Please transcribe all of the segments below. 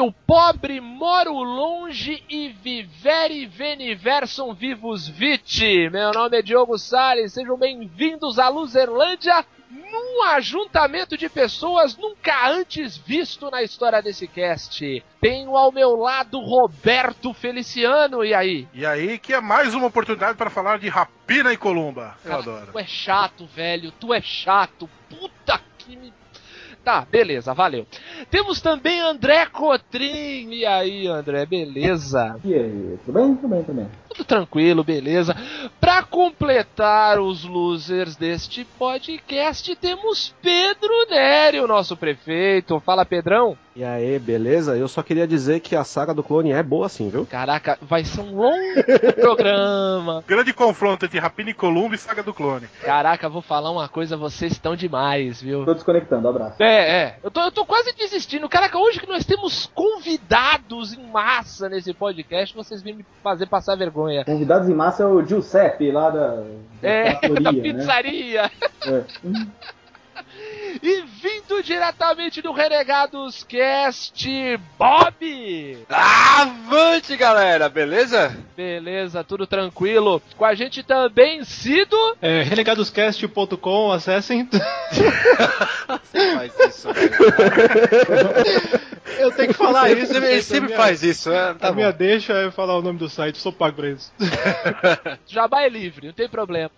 Feio, pobre, moro longe e vivere veniversum vivos viti. Meu nome é Diogo Salles, sejam bem-vindos à Luzerlândia, num ajuntamento de pessoas nunca antes visto na história desse cast. Tenho ao meu lado Roberto Feliciano, e aí? E aí, que é mais uma oportunidade para falar de Rapina e Columba. Eu Cara, adoro. Tu é chato, velho, tu é chato. Puta que me. Tá, beleza, valeu. Temos também André Cotrim. E aí, André, beleza? E aí, tudo bem? Tudo bem, tudo bem. Tudo tranquilo, beleza. Pra completar os losers deste podcast, temos Pedro Nery, o nosso prefeito. Fala, Pedrão. E aí, beleza? Eu só queria dizer que a saga do clone é boa sim, viu? Caraca, vai ser um longo programa. Grande confronto entre Rapina e Columba e Saga do Clone. Caraca, vou falar uma coisa, vocês estão demais, viu? Tô desconectando, abraço. É, é. Eu tô, eu tô quase desistindo. Caraca, hoje que nós temos convidados em massa nesse podcast, vocês vêm me fazer passar vergonha. Convidados em massa é o Giuseppe lá da, da É, da né? pizzaria. É. E vindo diretamente do Renegados Cast, Bob! Avante, galera, beleza? Beleza, tudo tranquilo. Com a gente também, Cido. É, renegadoscast.com, acessem. Você faz isso, velho. Eu tenho que falar isso. Ele, ele sempre minha- faz isso, né? Tá a minha bom. deixa é falar o nome do site, sou pago pra isso. Jabá é livre, não tem problema.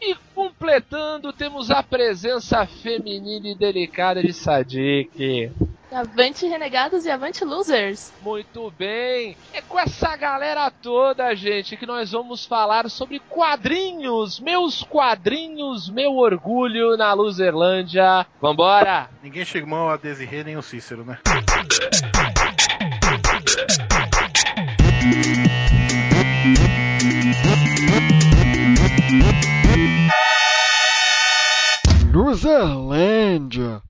E completando, temos a presença feminina e delicada de Sadik. Avante renegados e avante losers. Muito bem. É com essa galera toda, gente, que nós vamos falar sobre quadrinhos. Meus quadrinhos, meu orgulho na Luzerlândia. Vambora! Ninguém chegou a Desirê nem o Cícero, né? Luzerlândia.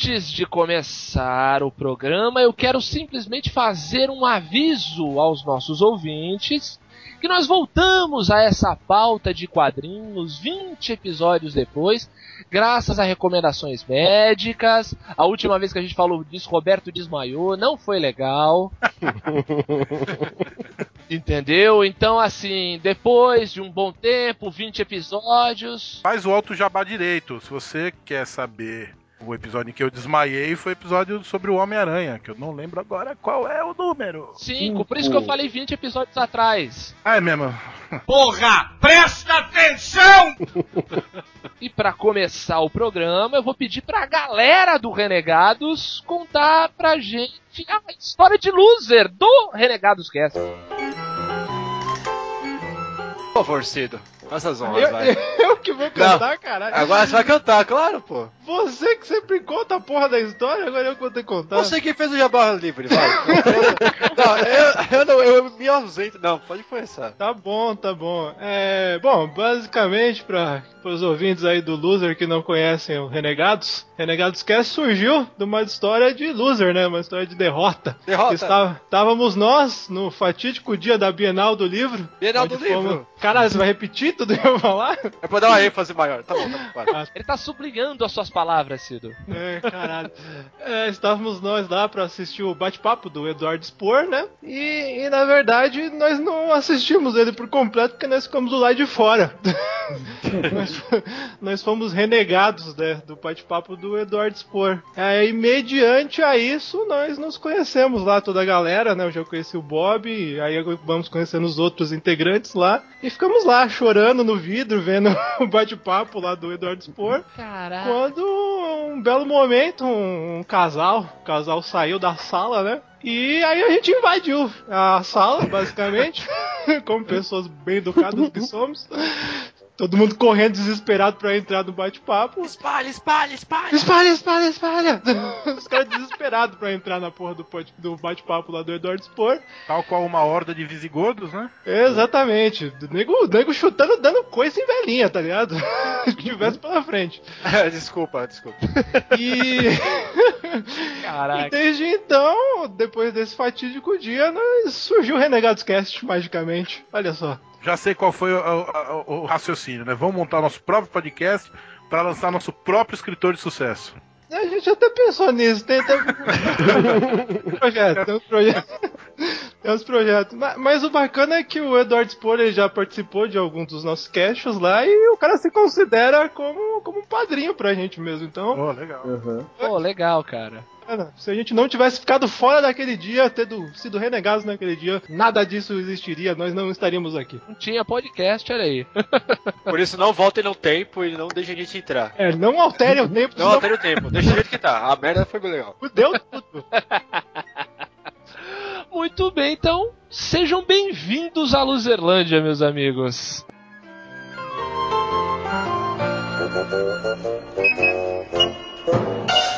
Antes de começar o programa, eu quero simplesmente fazer um aviso aos nossos ouvintes que nós voltamos a essa pauta de quadrinhos 20 episódios depois, graças a recomendações médicas. A última vez que a gente falou disso, Roberto desmaiou, não foi legal. Entendeu? Então, assim, depois de um bom tempo, 20 episódios. Faz o alto jabá direito. Se você quer saber o episódio em que eu desmaiei, foi o episódio sobre o Homem-Aranha, que eu não lembro agora qual é o número. 5, por isso que eu falei 20 episódios atrás. Ah, é mesmo. Porra, presta atenção! E pra começar o programa, eu vou pedir pra galera do Renegados contar pra gente a história de loser do Renegados Cast. Por favor, Cido. Faça as Eu, honras, vai. eu que vou cantar, caralho. Agora você vai cantar, claro, pô. Você que sempre conta a porra da história, agora eu que vou ter que contar. Você que fez o jabá livre, vai. não, eu, eu não, eu me ausento. Não, pode começar. Tá bom, tá bom. É, bom, basicamente, para os ouvintes aí do Loser que não conhecem o Renegados, Renegados Cast surgiu de uma história de loser, né? Uma história de derrota. Derrota. Está- estávamos nós no fatídico dia da Bienal do Livro. Bienal do Livro. fomos- Caralho, você vai repetir tudo que eu vou falar? É pra dar uma ênfase maior. Tá bom, tá bom. vai. Ele tá sublinhando as suas palavras, Cido. É, caralho. É, estávamos nós lá pra assistir o bate-papo do Eduardo Spor, né? E, e, na verdade nós não assistimos ele por completo porque nós ficamos do lado de fora. nós, nós fomos renegados né, do bate-papo do Eduardo Spor. É, e mediante a isso nós nos conhecemos lá, toda a galera, né? Eu já conheci o Bob, e aí vamos conhecendo os outros integrantes lá. E ficamos lá chorando no vidro, vendo o bate-papo lá do Eduardo Spor. Caralho. Quando um belo momento, um, casal, o casal saiu da sala, né? E aí a gente invadiu a sala, basicamente, como pessoas bem educadas que somos. Todo mundo correndo desesperado pra entrar no bate-papo. Espalha, espalha, espalha. Espalha, espalha, espalha! Os caras desesperados pra entrar na porra do, do bate-papo lá do Eduardo Spor. Tal qual uma horda de visigodos, né? Exatamente. O nego, o nego chutando, dando coisa em velhinha, tá ligado? que tivesse pela frente. desculpa, desculpa. E. Caraca. E desde então, depois desse fatídico dia, nós surgiu o Renegados Cast, magicamente. Olha só. Já sei qual foi o, o- o- raciocínio, né? Vamos montar nosso próprio podcast para lançar nosso próprio escritor de sucesso. A gente até pensou nisso, tem até projeto, tem uns projetos. Tem uns projetos. Mas, mas o bacana é que o Eduardo ele já participou de alguns dos nossos caches lá e o cara se considera como, como um padrinho pra gente mesmo. Então, Oh, legal. Uhum. Pô, legal, cara. Se a gente não tivesse ficado fora daquele dia, tendo sido renegados naquele dia, nada disso existiria, nós não estaríamos aqui. Não tinha podcast, olha aí. Por isso não voltem no tempo e não deixem a gente entrar. É, não altere o tempo, Não senão altere o tempo, deixa do jeito que tá. A merda foi legal. fudeu tudo. Muito bem, então sejam bem-vindos à Luzerlândia, meus amigos. Então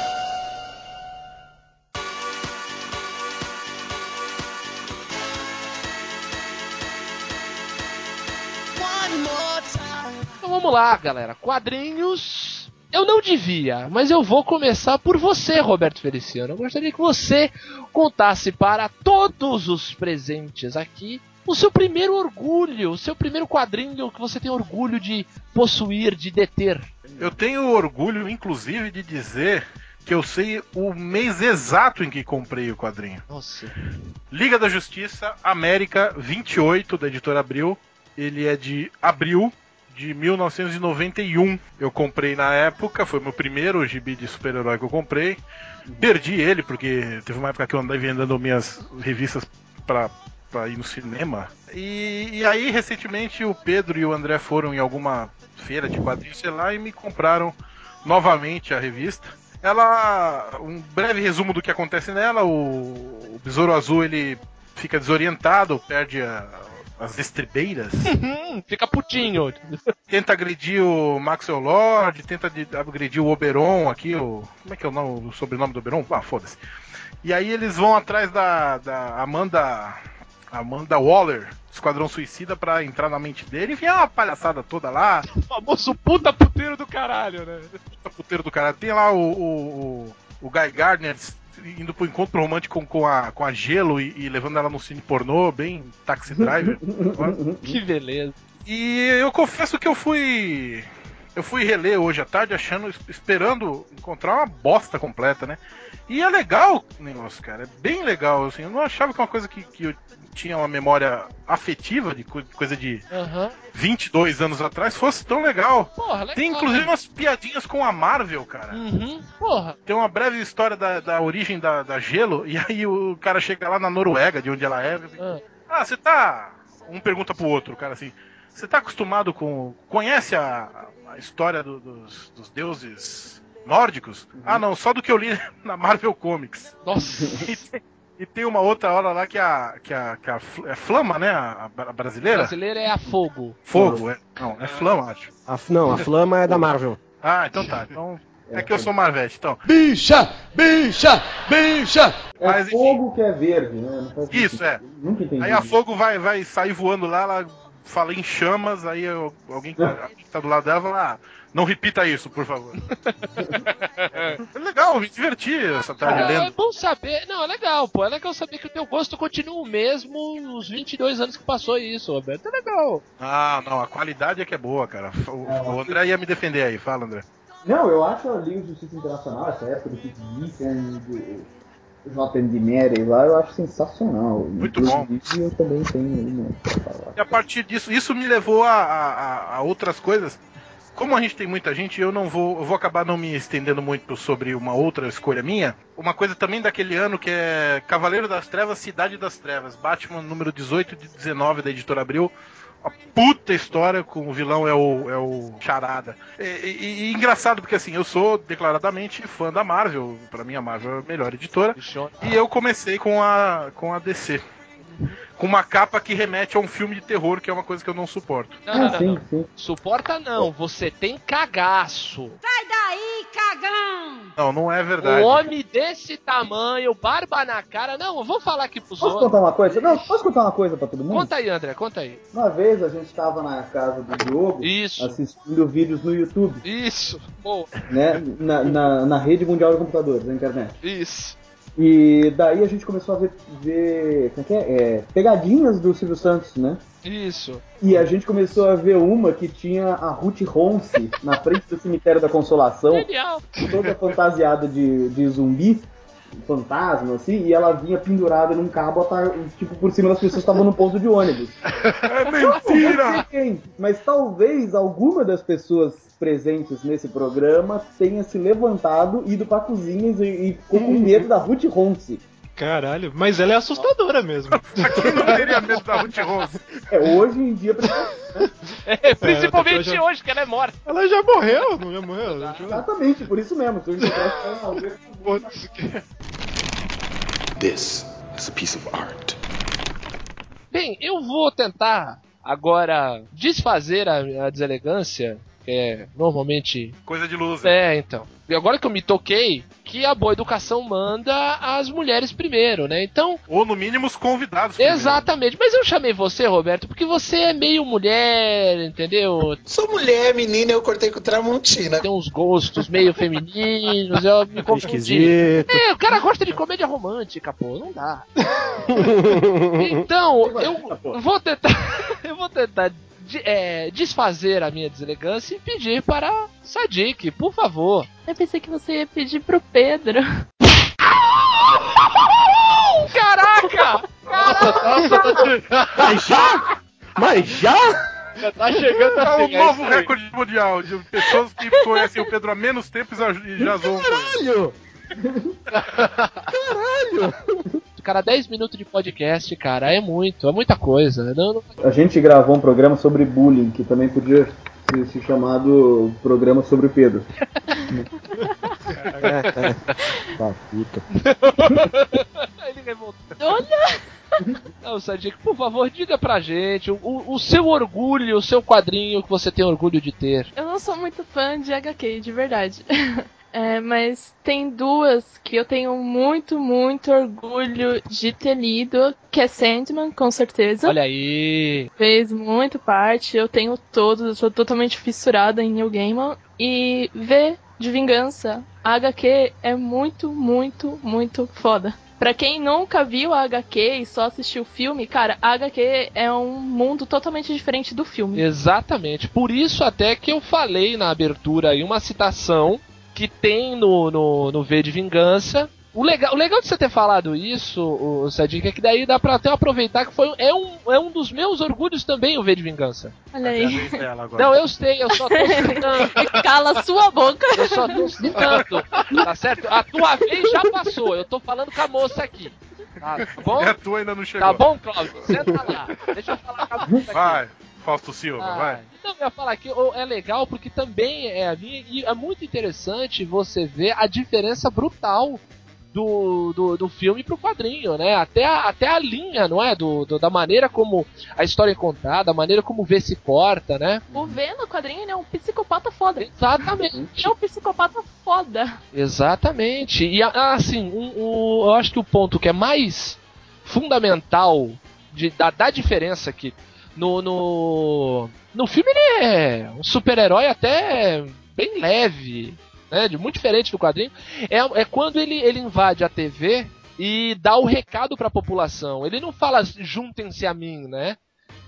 vamos lá, galera. Quadrinhos. Eu não devia, mas eu vou começar por você, Roberto Feliciano. Eu gostaria que você contasse para todos os presentes aqui o seu primeiro orgulho, o seu primeiro quadrinho que você tem orgulho de possuir, de deter. Eu tenho orgulho, inclusive, de dizer que eu sei o mês exato em que comprei o quadrinho. Nossa. Liga da Justiça, América 28, da editora Abril. Ele é de abril de 1991. Eu comprei na época, foi meu primeiro gibi de super-herói que eu comprei. Perdi ele, porque teve uma época que eu andei vendendo minhas revistas pra, pra ir no cinema. E, e aí, recentemente, o Pedro e o André foram em alguma feira de quadrinhos, sei lá, e me compraram novamente a revista. Ela, um breve resumo do que acontece nela, o, o Besouro Azul ele fica desorientado, perde a- as estribeiras, Hum, fica putinho. tenta agredir o Maxwell Lord, tenta agredir o Oberon aqui, o. Como é que é o, nome, o sobrenome do Oberon? Ah, foda-se. E aí eles vão atrás da, da Amanda. Amanda Waller, Esquadrão Suicida, pra entrar na mente dele. Enfim, é uma palhaçada toda lá. O famoso puta puteiro do caralho, né? Puta puteiro do cara. Tem lá o, o, o, o Guy Gardner indo pro encontro romântico com, com, a, com a Gelo e, e levando ela no cine pornô, bem taxi driver. Que beleza. E eu confesso que eu fui. Eu fui reler hoje à tarde achando, esperando encontrar uma bosta completa, né? E é legal o negócio, cara. É bem legal, assim. Eu não achava que uma coisa que, que eu tinha uma memória afetiva de co- coisa de Aham. 22 anos atrás fosse tão legal. Porra, legal. Tem inclusive umas piadinhas com a Marvel, cara. Uhum. Porra. Tem uma breve história da, da origem da, da Gelo, e aí o cara chega lá na Noruega, de onde ela é. assim, Ah. Ah, você tá. Um pergunta pro outro, cara assim. Você tá acostumado com. Conhece a, a história do- dos, dos deuses nórdicos? Ah, não, só do que eu li na Marvel Comics. Nossa. E tem, e tem uma outra hora lá que a. que a, que a é Flama, né? A, a brasileira? é a fogo. Fogo, é. Não, é Flama, acho. A, não, a Flama é da Marvel. Ah, então tá. Então. É que eu sou Marvete, então. Bicha! Bicha! Bicha! É Mas, enfim. fogo que é verde, né? Não faz Isso, sentido. é. Nunca entendi. Aí a fogo vai, vai sair voando lá, ela fala em chamas, aí eu- alguém, que- tá do lado dela fala, ah, não repita isso, por favor. é legal, me diverti essa tarde É, é lendo. bom saber. Não, é legal, pô. É legal saber que o teu gosto continua o mesmo os 22 anos que passou isso, Roberto. É legal. Ah, não, a qualidade é que é boa, cara. O, o André ia me defender aí, fala, André. Não, eu acho a Liga de Justiça Internacional, essa época do Kit Dixon, do J.M. de Mary lá, eu acho sensacional. Muito bom. Inclusive, eu também tenho né, pra falar. E a partir disso, isso me levou a, a- a outras coisas. Como a gente tem muita gente, eu não vou, eu vou acabar não me estendendo muito sobre uma outra escolha minha. Uma coisa também daquele ano que é Cavaleiro das Trevas, Cidade das Trevas, Batman número 18 de 19 da editora Abril. Uma puta história com o vilão é o, é o Charada. E, e- e engraçado porque assim, eu sou declaradamente fã da Marvel. Pra mim a Marvel é a melhor editora. E eu comecei com a, com a DC. Com uma capa que remete a um filme de terror, que é uma coisa que eu não suporto. Não, não, Ah, não, sim, sim. Suporta não, você tem cagaço. Não, não é verdade. Um homem desse tamanho, barba na cara. Não, eu vou falar aqui pros Posso outros. contar uma coisa? Não, posso contar uma coisa pra todo mundo? Conta aí, André, conta aí. Uma vez a gente tava na casa do Diogo Isso. assistindo vídeos no YouTube, Isso. Pô, né? Na, na, na rede mundial de computadores, na internet. isso. E daí a gente começou a ver, ver como é que é? É, pegadinhas do Silvio Santos, né? Isso. E a gente começou a ver uma que tinha a Ruth Ronce na frente do cemitério da Consolação, Genial. toda fantasiada de, de zumbi, fantasma, assim, e ela vinha pendurada num cabo, tipo, por cima das pessoas que estavam no ponto de ônibus. É Não sei mentira! quem, mas talvez alguma das pessoas presentes nesse programa tenha se levantado, ido pra cozinha e, e ficou com medo da Ruth Ronce. Caralho, mas ela é assustadora mesmo. Quem não teria medo da Ruth Rose? É, hoje em dia, É, principalmente já- hoje, que ela é morta. Ela já morreu, não já morreu? Já- exatamente, por isso mesmo. This is a piece of art. Bem, eu vou tentar agora desfazer a, a deselegância, que é normalmente. Coisa de loser. É, então. E agora que eu me toquei, que a boa educação manda as mulheres primeiro, né? Então, Ou no mínimo os convidados. primeiro. exatamente. Mas eu chamei você, Roberto, porque você é meio mulher, entendeu? Sou mulher, menina, eu cortei com Tramontina. Tem uns gostos meio femininos, eu me confundi. Esquisito. É, o cara gosta de comédia romântica, pô, não dá. Então, eu vou tentar. Eu vou tentar de- é, desfazer a minha deselegância e pedir para Sadik, por favor. Eu pensei que você ia pedir pro Pedro. Caraca! Mas já? Mas já? Já tá chegando É a o pegar novo aí. recorde mundial de pessoas que conhecem o Pedro há menos tempo e já- zoam com ele. Caralho! Cara, 10 minutos de podcast, cara, é muito, é muita coisa. Não, não- A gente gravou um programa sobre bullying, que também podia ser, ser chamado programa sobre o Pedro. Tá, puta. Ele revoltou. Olha! Não, Sadik, por favor, diga pra gente o, o seu orgulho, o seu quadrinho que você tem orgulho de ter. Eu não sou muito fã de HQ, de verdade. É, mas tem duas que eu tenho muito, muito orgulho de ter lido, que é Sandman, com certeza. Olha aí. Fez muito parte, eu tenho todos, eu sou totalmente fissurada em Neil Gaiman. E V de Vingança, a HQ é muito, muito, muito foda. Pra quem nunca viu a HQ e só assistiu o filme, cara, a HQ é um mundo totalmente diferente do filme. Exatamente. Por isso até que eu falei na abertura aí uma citação que tem no, no, no V de Vingança. O legal, o legal de você ter falado isso, o Sadik, é que daí dá pra até aproveitar que foi, é, um, é um dos meus orgulhos também o V de Vingança. Olha aí. Não, eu sei, eu só tô citando. Cala sua boca. Eu só tô citando. Tá certo? A tua vez já passou. Eu tô falando com a moça aqui. Tá bom? É a tua ainda não chegou. Tá bom, Cláudio? Senta lá. Deixa eu falar com a moça aqui. Vai, Fausto Silva, Ah, vai. Não, eu ia falar que é legal porque também é a minha. E é muito interessante você ver a diferença brutal do, do, do filme pro quadrinho, né? Até a, até a linha, não é? Do, do- da maneira como a história é contada, a maneira como o V se porta, né? O V no quadrinho ele é um psicopata foda. Exatamente. É um psicopata foda. Exatamente. E assim, um- um- eu acho que o ponto que é mais fundamental de, da, da diferença aqui no, no, no filme ele é um super-herói até bem leve, né? De muito diferente do quadrinho. É, é quando ele, ele invade a TV e dá o recado pra população. Ele não fala juntem-se a mim, né?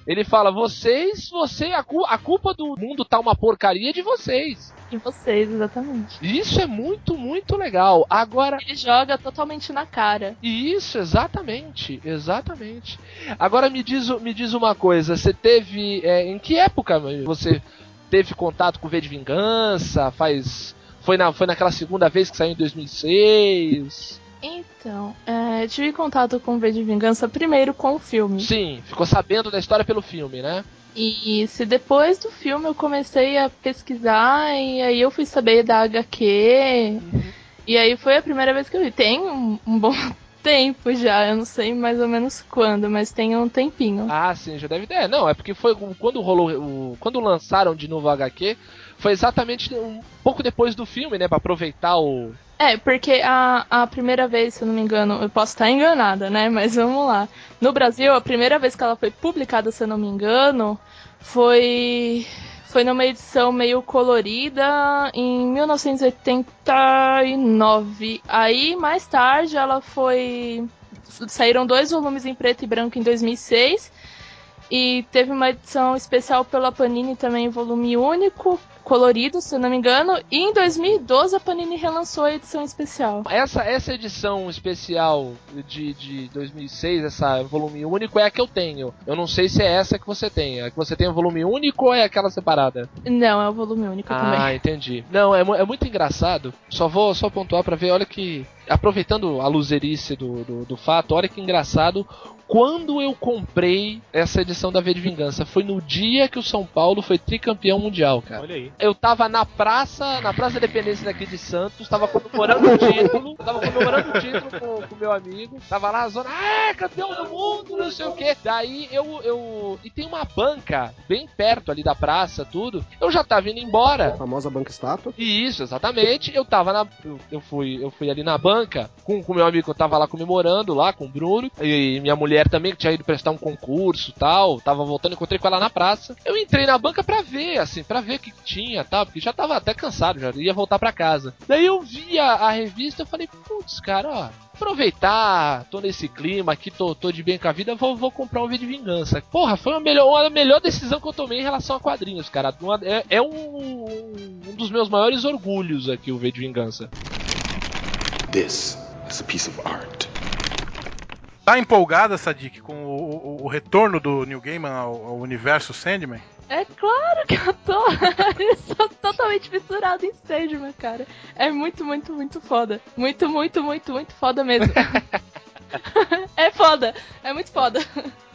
Ele fala, vocês, você, a, cu- a culpa do mundo tá uma porcaria de vocês. De vocês, exatamente. Isso é muito, muito legal. Agora, Ele joga totalmente na cara. isso, exatamente, exatamente. Agora me diz, me diz uma coisa, você teve, é, em que época você teve contato com o V de Vingança? Faz, foi, na, foi naquela segunda vez que saiu em 2006? Então, é, tive contato com o V de Vingança primeiro com o filme. Sim, ficou sabendo da história pelo filme, né? E se depois do filme eu comecei a pesquisar e aí eu fui saber da HQ. E aí foi a primeira vez que eu vi. Tem um, um bom tempo já, eu não sei mais ou menos quando, mas tem um tempinho. Ah, sim, já deve ter. É, não, é porque foi quando rolou o, quando lançaram de novo o HQ, foi exatamente um pouco depois do filme, né, Pra aproveitar o É, porque a, a primeira vez, se eu não me engano, eu posso estar enganada, né? Mas vamos lá. No Brasil, a primeira vez que ela foi publicada, se eu não me engano, foi. foi numa edição meio colorida em 1989. Aí, mais tarde, ela foi. Saíram dois volumes em preto e branco em 2006. E teve uma edição especial pela Panini também, volume único, colorido, se eu não me engano. E em 2012 a Panini relançou a edição especial. Essa, essa edição especial de, de 2006, essa volume único, é a que eu tenho. Eu não sei se é essa que você tem. A que você tem o volume único ou é aquela separada? Não, é o volume único ah, também. entendi. Não, é, é muito engraçado. Só vou só pontuar pra ver, olha que. Aproveitando a luzerice do, do, do fato, olha que engraçado. Quando eu comprei essa edição da V de Vingança, foi no dia que o São Paulo foi tricampeão mundial, cara. Olha aí. Eu tava na praça, na Praça da Independência daqui de Santos, tava comemorando o título, tava comemorando o título com o meu amigo, tava lá na zona, ah, campeão do mundo, não sei o que. Daí eu, eu. E tem uma banca bem perto ali da praça, tudo. Eu já tava indo embora. A famosa banca estátua. Isso, exatamente. Eu tava na. Eu, eu fui, eu fui ali na banca com o meu amigo eu tava lá comemorando, lá com o Bruno. E minha mulher também, que tinha ido prestar um concurso tal. Tava voltando, encontrei com ela na praça. Eu entrei na banca pra ver, assim, pra ver o que tinha tal. Porque já tava até cansado, já ia voltar pra casa. Daí eu vi a, a revista eu falei, putz, cara, ó. Aproveitar, tô nesse clima aqui, tô, tô de bem com a vida, vou, vou comprar um V de vingança. Porra, foi a melhor, uma melhor decisão que eu tomei em relação a quadrinhos, cara. Uma- é, é um, um dos meus maiores orgulhos aqui, o V de vingança. This is a piece of art. Tá empolgada, Sadik, com o, o- o retorno do New Gaiman ao, ao universo Sandman? É claro que eu tô. eu sou totalmente fissurado em Sandman, cara. É muito, muito, muito foda. Muito, muito, muito, muito foda mesmo. é foda. É muito foda.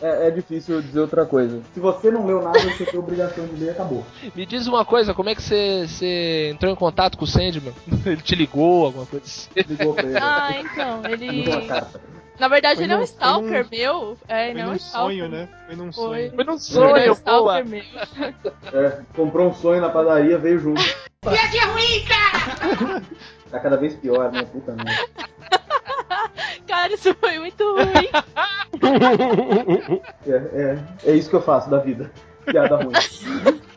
É, é difícil dizer outra coisa. Se você não leu nada, você tem obrigação de ler e acabou. Me diz uma coisa, como é que você, você entrou em contato com o Sandman? Ele te ligou, alguma coisa assim? Ligou pra ele. Ah, então, ele. Na verdade, Foi ele é um num- stalker foi meu. É, Foi ele é um num stalker. sonho, né? Foi num Foi. sonho. Foi num é um sonho, boa. stalker meu. É, comprou um sonho na padaria, veio junto. Viagem ruim, cara! Tá cada vez pior, né? Puta merda. Cara, isso foi muito ruim. É, é, é isso que eu faço da vida. Piada ruim.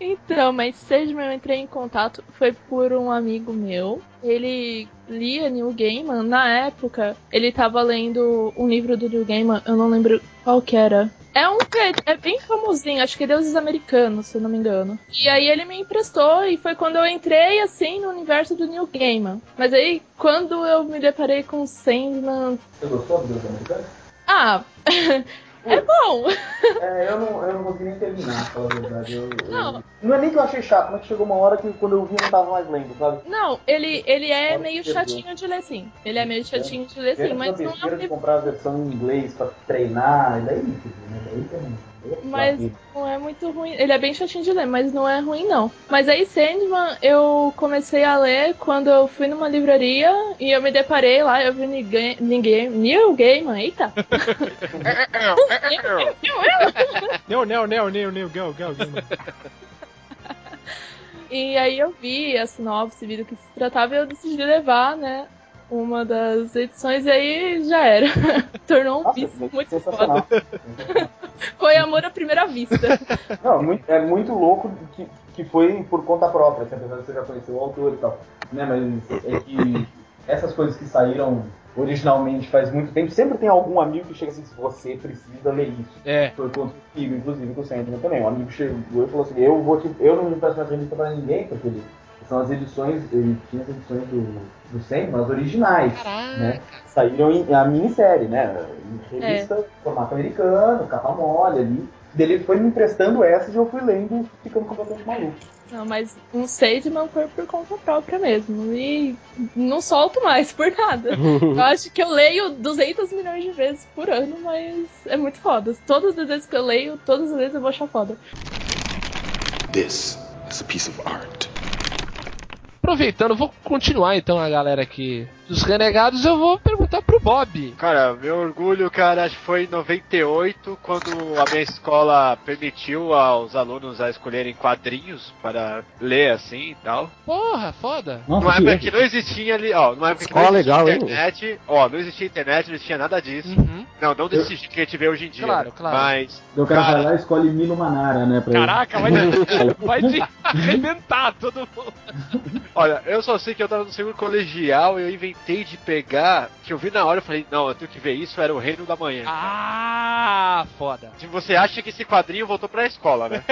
Então, mas Sandman eu entrei em contato foi por um amigo meu. Ele lia New Gaiman. Na época, ele tava lendo um livro do New Gaiman, eu não lembro qual que era. É um é bem famosinho, acho que é Deuses Americanos, se eu não me engano. E aí ele me emprestou e foi quando eu entrei assim no universo do New Gaiman. Mas aí, quando eu me deparei com Sandman. Você gostou do Deus Americano? Ah! é bom! É, eu não, eu não consegui nem terminar, pra falar a verdade. Eu, eu- Não. não é nem que eu achei chato, mas chegou uma hora que quando eu vi eu não tava mais lendo, sabe? Não, ele, ele é meio chatinho de ler sim. Ele é meio chatinho de ler sim, mas não é um livro comprar a versão em inglês pra treinar, e daí, dizer, né? Daí que Mas não é muito ruim. Ele é bem chatinho de ler, mas não é ruim, não. Mas aí, Sandman, eu comecei a ler quando eu fui numa livraria e eu me deparei lá, eu vi ninguém. ninguém New Gaiman, eita! Neo, Neo, Neo, Neo, Neo, go, go, go. E aí eu vi a sinopse, vi do que se tratava e eu decidi levar, né? Uma das edições e aí já era. Tornou um Nossa, vício muito foda. sensacional. Foi amor à primeira vista. Não, é muito louco que, que foi por conta própria, assim, apesar de você já conhecer o autor e tal. Né, mas é que essas coisas que saíram originalmente faz muito tempo, sempre tem algum amigo que chega assim, você precisa ler isso. É. Foi comigo, inclusive com o Sandman também. Um amigo chegou e falou assim, eu vou te, eu não empresto mais revista pra ninguém, porque ele, são as edições, ele tinha as edições do, do Sandman, as originais, né? Saíram em a minissérie, né? Em revista, formato americano, capa mole ali. Daí Ele foi me emprestando essas e eu fui lendo, ficando completamente maluco. Não, mas um Sandman foi por conta própria mesmo. E não solto mais por nada. Eu acho que eu leio 200 milhões de vezes por ano, mas é muito foda. Todas as vezes que eu leio, todas as vezes eu vou achar foda. This is a piece of art. Aproveitando, vou continuar então a galera que dos renegados, eu vou perguntar pro Bob. Cara, meu orgulho, cara, acho que foi em 98, quando a minha escola permitiu aos alunos a escolherem quadrinhos para ler assim e tal. Porra, foda. Nossa, numa que época que não existia ali, ó, numa época que não existia legal, hein? internet, ó, não existia internet, não existia nada disso. Uhum. Não, não desse jeito que a gente vê hoje em dia. Claro, claro. Mas, Então o cara e escolhe Milo Manara, né? Pra Caraca, vai, vai te arrebentar todo mundo. olha, eu só sei que eu tava no segundo colegial e eu inventei de pegar, que eu vi na hora eu falei, não, eu tenho que ver isso, era o Reino da Manhã. Ah, foda. Se você acha que esse quadrinho voltou pra escola, né?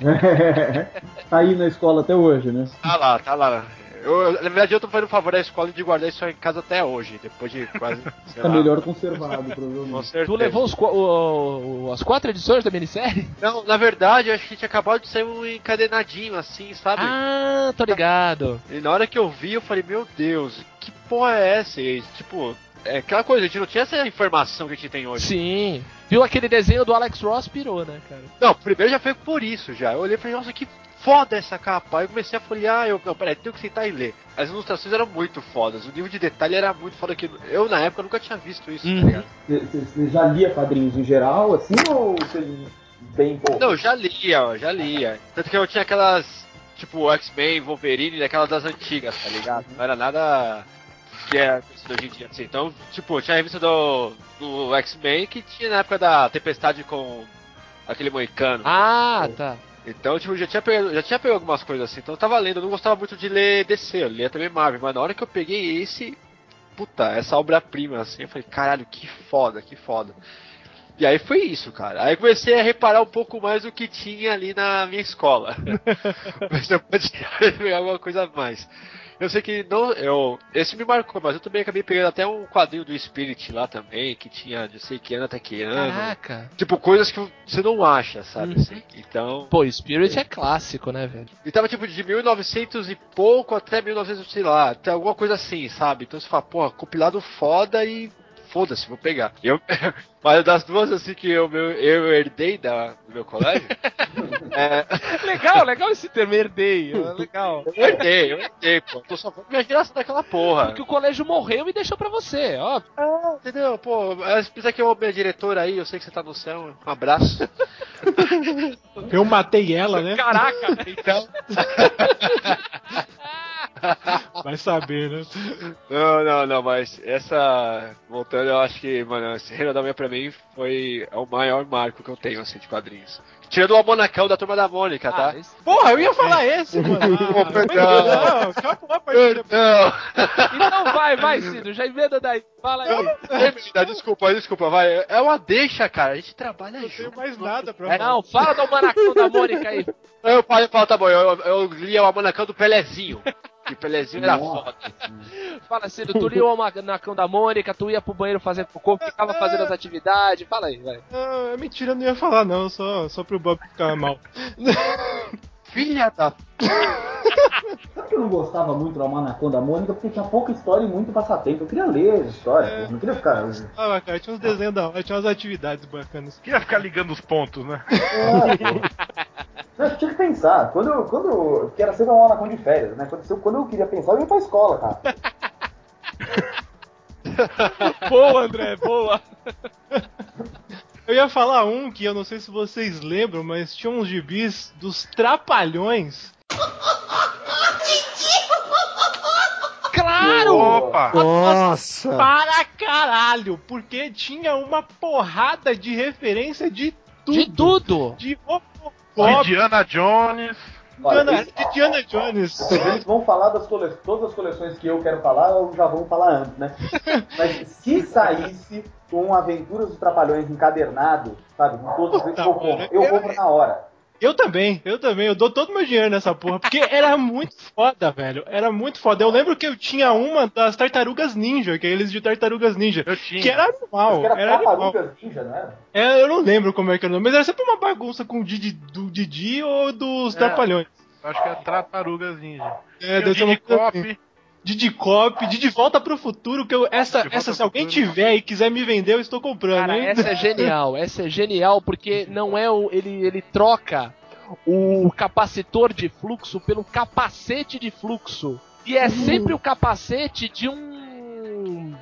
tá aí na escola até hoje, né? Tá lá, tá lá. Eu, na verdade, eu tô fazendo um favor à escola de guardar isso em casa até hoje, depois de quase. sei Tá lá, melhor conservado, provavelmente. Tu levou os, qu- o- o- as quatro edições da minissérie? Não, na verdade, eu acho que tinha acabado de sair um encadenadinho assim, sabe? Ah, tô ligado. E na hora que eu vi, eu falei, meu Deus, que porra é essa? E, tipo, é aquela coisa, a gente não tinha essa informação que a gente tem hoje. Sim. Viu aquele desenho do Alex Ross, pirou, né, cara? Não, primeiro já foi por isso já. Eu olhei e falei, nossa, que foda essa capa. Aí eu comecei a folhear, eu, não, peraí, tenho que sentar e ler. As ilustrações eram muito fodas, o nível de detalhe era muito foda que eu na época nunca tinha visto isso, Uhum. tá ligado? Você já lia quadrinhos em geral, assim, ou você bem pouco? Não, eu já lia, ó, já lia. Tanto que eu tinha aquelas, tipo, X-Men, Wolverine, aquelas das antigas, tá ligado? Não era nada que é conhecido hoje em dia, assim. Então, tipo, tinha a revista do, do X-Men que tinha na época da Tempestade com aquele moicano. Ah, tá. Então, tipo, já tinha, pegado, já tinha pegado algumas coisas assim. Então eu tava lendo, eu não gostava muito de ler DC, eu lia também Marvel, mas na hora que eu peguei esse, puta, essa obra-prima, assim, eu falei, caralho, que foda, que foda. E aí foi isso, cara. Aí comecei a reparar um pouco mais o que tinha ali na minha escola. mas eu podia pegar alguma coisa a mais. Eu sei que não, eu, esse me marcou, mas eu também acabei pegando até um quadrinho do Spirit lá também, que tinha de sei que ano até que ano. Caraca. Tipo, coisas que você não acha, sabe? Uhum. assim. Então. Pô, Spirit é clássico, né, velho? E tava tipo de 1900 e pouco até 1900, sei lá, até alguma coisa assim, sabe? Então você fala, porra, compilado foda e foda-se, vou pegar. Eu, mas das duas assim que eu, meu, eu herdei da, do meu colégio, é, Legal, legal esse termo herdei. é Legal. eu herdei, eu herdei, pô. Tô só falando minha geração daquela porra. Porque o colégio morreu e deixou pra você, ó. Ah, entendeu? Pô, se quiser que eu minha diretora aí, eu sei que você tá no céu, um abraço. Eu matei ela, né? Caraca, Então, Vai saber, né? Não, não, não, mas essa. Voltando, eu acho que, mano, esse Reino da Manhã pra mim foi é o maior marco que eu tenho, assim, de quadrinhos. Tirando o Almanacão da Turma da Mônica, tá? Ah, esse- Porra, eu ia falar esse, mano. Pô, perdão. Não, acabou a partida. Não! Então vai, vai, Cido, já emenda daí. Fala aí. Termina, desculpa, desculpa, vai. É uma deixa, cara. A gente trabalha Não junto. tenho mais nada pra É, falar. não, fala do Manacão da Mônica aí. Eu falo, eu falo, tá bom, eu, eu li o Almanacão do Pelezinho. Que Pelezinho era Nossa. foda. Fala, Cido, tu lia o Manacão da Mônica, tu ia pro banheiro fazer cocô, ficava fazendo as atividades. Fala aí, vai. Ah, é mentira, eu não ia falar, não, só, só pro Bob ficar mal. Filha da. Sabe que eu não gostava muito do Almanacão da Mônica? Porque tinha pouca história e muito passatempo. Eu queria ler as histórias, É. pô. não queria ficar. Ah, cara, tinha uns desenhos da hora, tinha umas atividades bacanas. Queria ficar ligando os pontos, né? É. Não, eu tinha que pensar. Quando, eu- quando, eu- que era sempre um Almanacão de férias, né? Quando, eu- quando eu queria pensar, eu ia pra escola, cara. Boa, André, boa. Eu ia falar um que eu não sei se vocês lembram, mas tinha uns gibis dos Trapalhões. Claro! Opa! Nossa! Para caralho! Porque tinha uma porrada de referência de tudo. De tudo. De Indiana Jones. Olha, Diana, esse- de Diana Jones. Eles vão falar das cole... todas as coleções que eu quero falar, ou já vão falar antes, né? Mas se saísse com Aventuras dos Trapalhões encadernado, sabe? Com todos os eu compro. Eu eu- compro na hora. Eu também, eu também, eu dou todo o meu dinheiro nessa porra, porque era muito foda, velho. Era muito foda. Eu lembro que eu tinha uma das tartarugas ninja, que é eles de tartarugas ninja. Eu tinha. Que era Acho animal, que era era animal. Tartarugas Ninja, não era? É, eu não lembro como é que era o nome, mas era sempre uma bagunça com o Didi, do Didi ou dos É. Trapalhões. Acho que é Tartarugas Ninja. É, o deve Didi coisa assim. Didi Cop, Didi Volta pro Futuro, que eu, essa, De essa se alguém Futuro. tiver e quiser me vender, eu estou comprando, Cara, hein? essa é genial, essa é genial porque não é o. Ele, ele troca o capacitor de fluxo pelo capacete de fluxo. E é sempre o capacete de um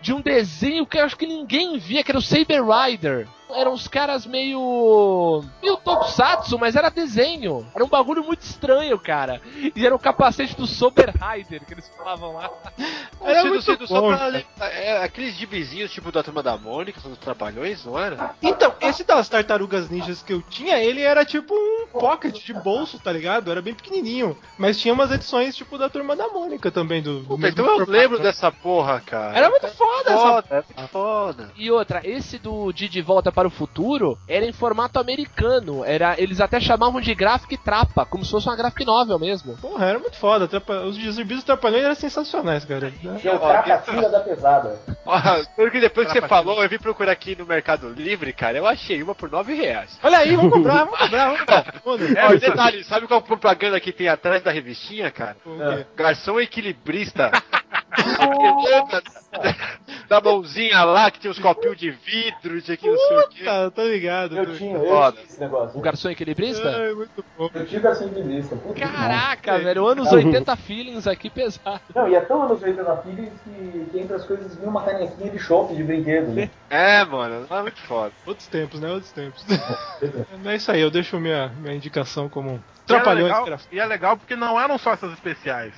de um desenho que eu acho que ninguém via, que era o Saber Rider. Eram uns caras meio. meio tokusatsu, mas era desenho. Era um bagulho muito estranho, cara. E era o capacete do Sober Rider que eles falavam lá. Era Era muito só bom, pra, é, aqueles gibizinhos tipo da turma da Mônica, são dos trapalhões, não era? Então, esse das tartarugas ninjas que eu tinha, ele era tipo um pocket de bolso, tá ligado? Era bem pequenininho. Mas tinha umas edições tipo da turma da Mônica também, do, do Puta, mesmo então eu formato. lembro dessa porra, cara. Era muito foda, foda, essa. foda. E outra, esse do de De Volta para o Futuro era em formato americano. Era, eles até chamavam de graphic trapa, como se fosse uma graphic novel mesmo. Porra, era muito foda. Trapa- Os gibidos trapalhões eram sensacionais, cara. Tinha o Trapacinha da Pesada. Pelo que depois que você falou, eu vim procurar aqui no Mercado Livre, cara, eu achei uma por 9 reais. Olha aí, vamos comprar, vamos comprar, vamos comprar. E detalhe, sabe qual propaganda que tem atrás da revistinha, cara? quê? Garçom equilibrista. Da mãozinha lá que tinha os copinhos de vidro, tinha que não sei o quê. Tá, tá ligado. Eu tinha, eu Foda. tinha esse negócio. O garçom equilibrista? Ai, muito bom. Eu tinha garçom de lista. Puta que Caraca, velho, anos 80 feelings aqui pesado. Não, e é tão anos 80 na filha que, que entre as coisas vinha uma canequinha de chopp de brinquedo, né? É, mano, é muito foda. Outros tempos, né? Outros tempos. é isso aí, eu deixo minha, minha indicação como E Trapalhões. legal-. E é legal porque não eram só essas especiais.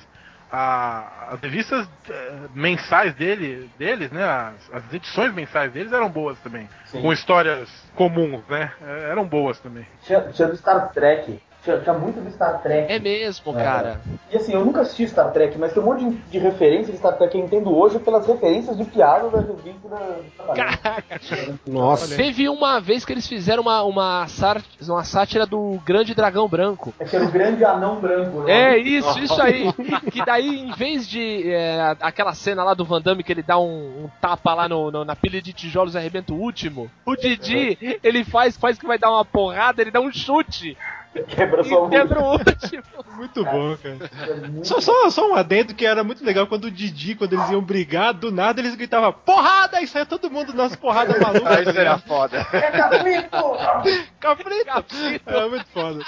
A- as revistas eh, mensais dele, deles, né? As, as edições mensais deles eram boas também. Sim. Com histórias comuns, né? Eh, Eram boas também. Tinha, tinha do Star Trek. Tinha, tinha muito do Star Trek. É mesmo, É. cara. E assim, eu nunca assisti Star Trek, mas tem um monte de, de referência de Star Trek que eu entendo hoje pelas referências de piada da revista da. da- Nossa. Teve uma vez que eles fizeram uma, uma, uma sátira do Grande Dragão Branco. É que era o grande anão branco. né? É isso, isso aí. Que daí, em vez de é, aquela cena lá do Van Damme que ele dá um, um tapa lá no, no- na pilha de tijolos e arrebenta o último, o Didi, ele faz, faz que vai dar uma porrada, ele dá um chute Quebra só e quebra o último. Muito bom, cara. É muito- Só, só, só um adendo que era muito legal quando o Didi, quando eles iam brigar, do nada eles gritavam porrada! E saia todo mundo nas porradas malucas. Ah, tá isso era ligado? foda. É Caprito! Caprito! Era muito foda.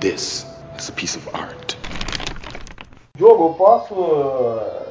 This is a piece of art. Diogo, eu posso.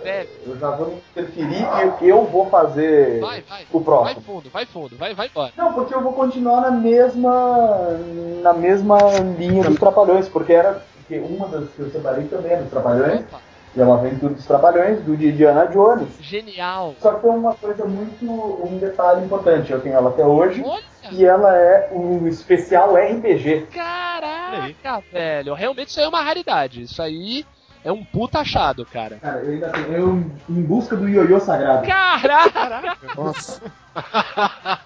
Deve. Eu já vou me interferir que eu vou fazer Vai, vai. o Vai próximo. fundo, vai fundo, vai, vai embora. Não, porque eu vou continuar na mesma. na mesma linha dos Trapalhões, porque era. Porque uma das que eu separei também é dos Trapalhões, Opa, e é uma aventura dos Trapalhões, do de Indiana Jones. genial. Só que tem uma coisa muito. um detalhe importante, eu tenho ela até hoje, Olha, e ela é um especial RPG. caraca, velho. Realmente isso aí é uma raridade. Isso aí é um puta achado, cara. Cara, eu ainda tenho. Eu em busca do ioiô sagrado. Caraca! Nossa.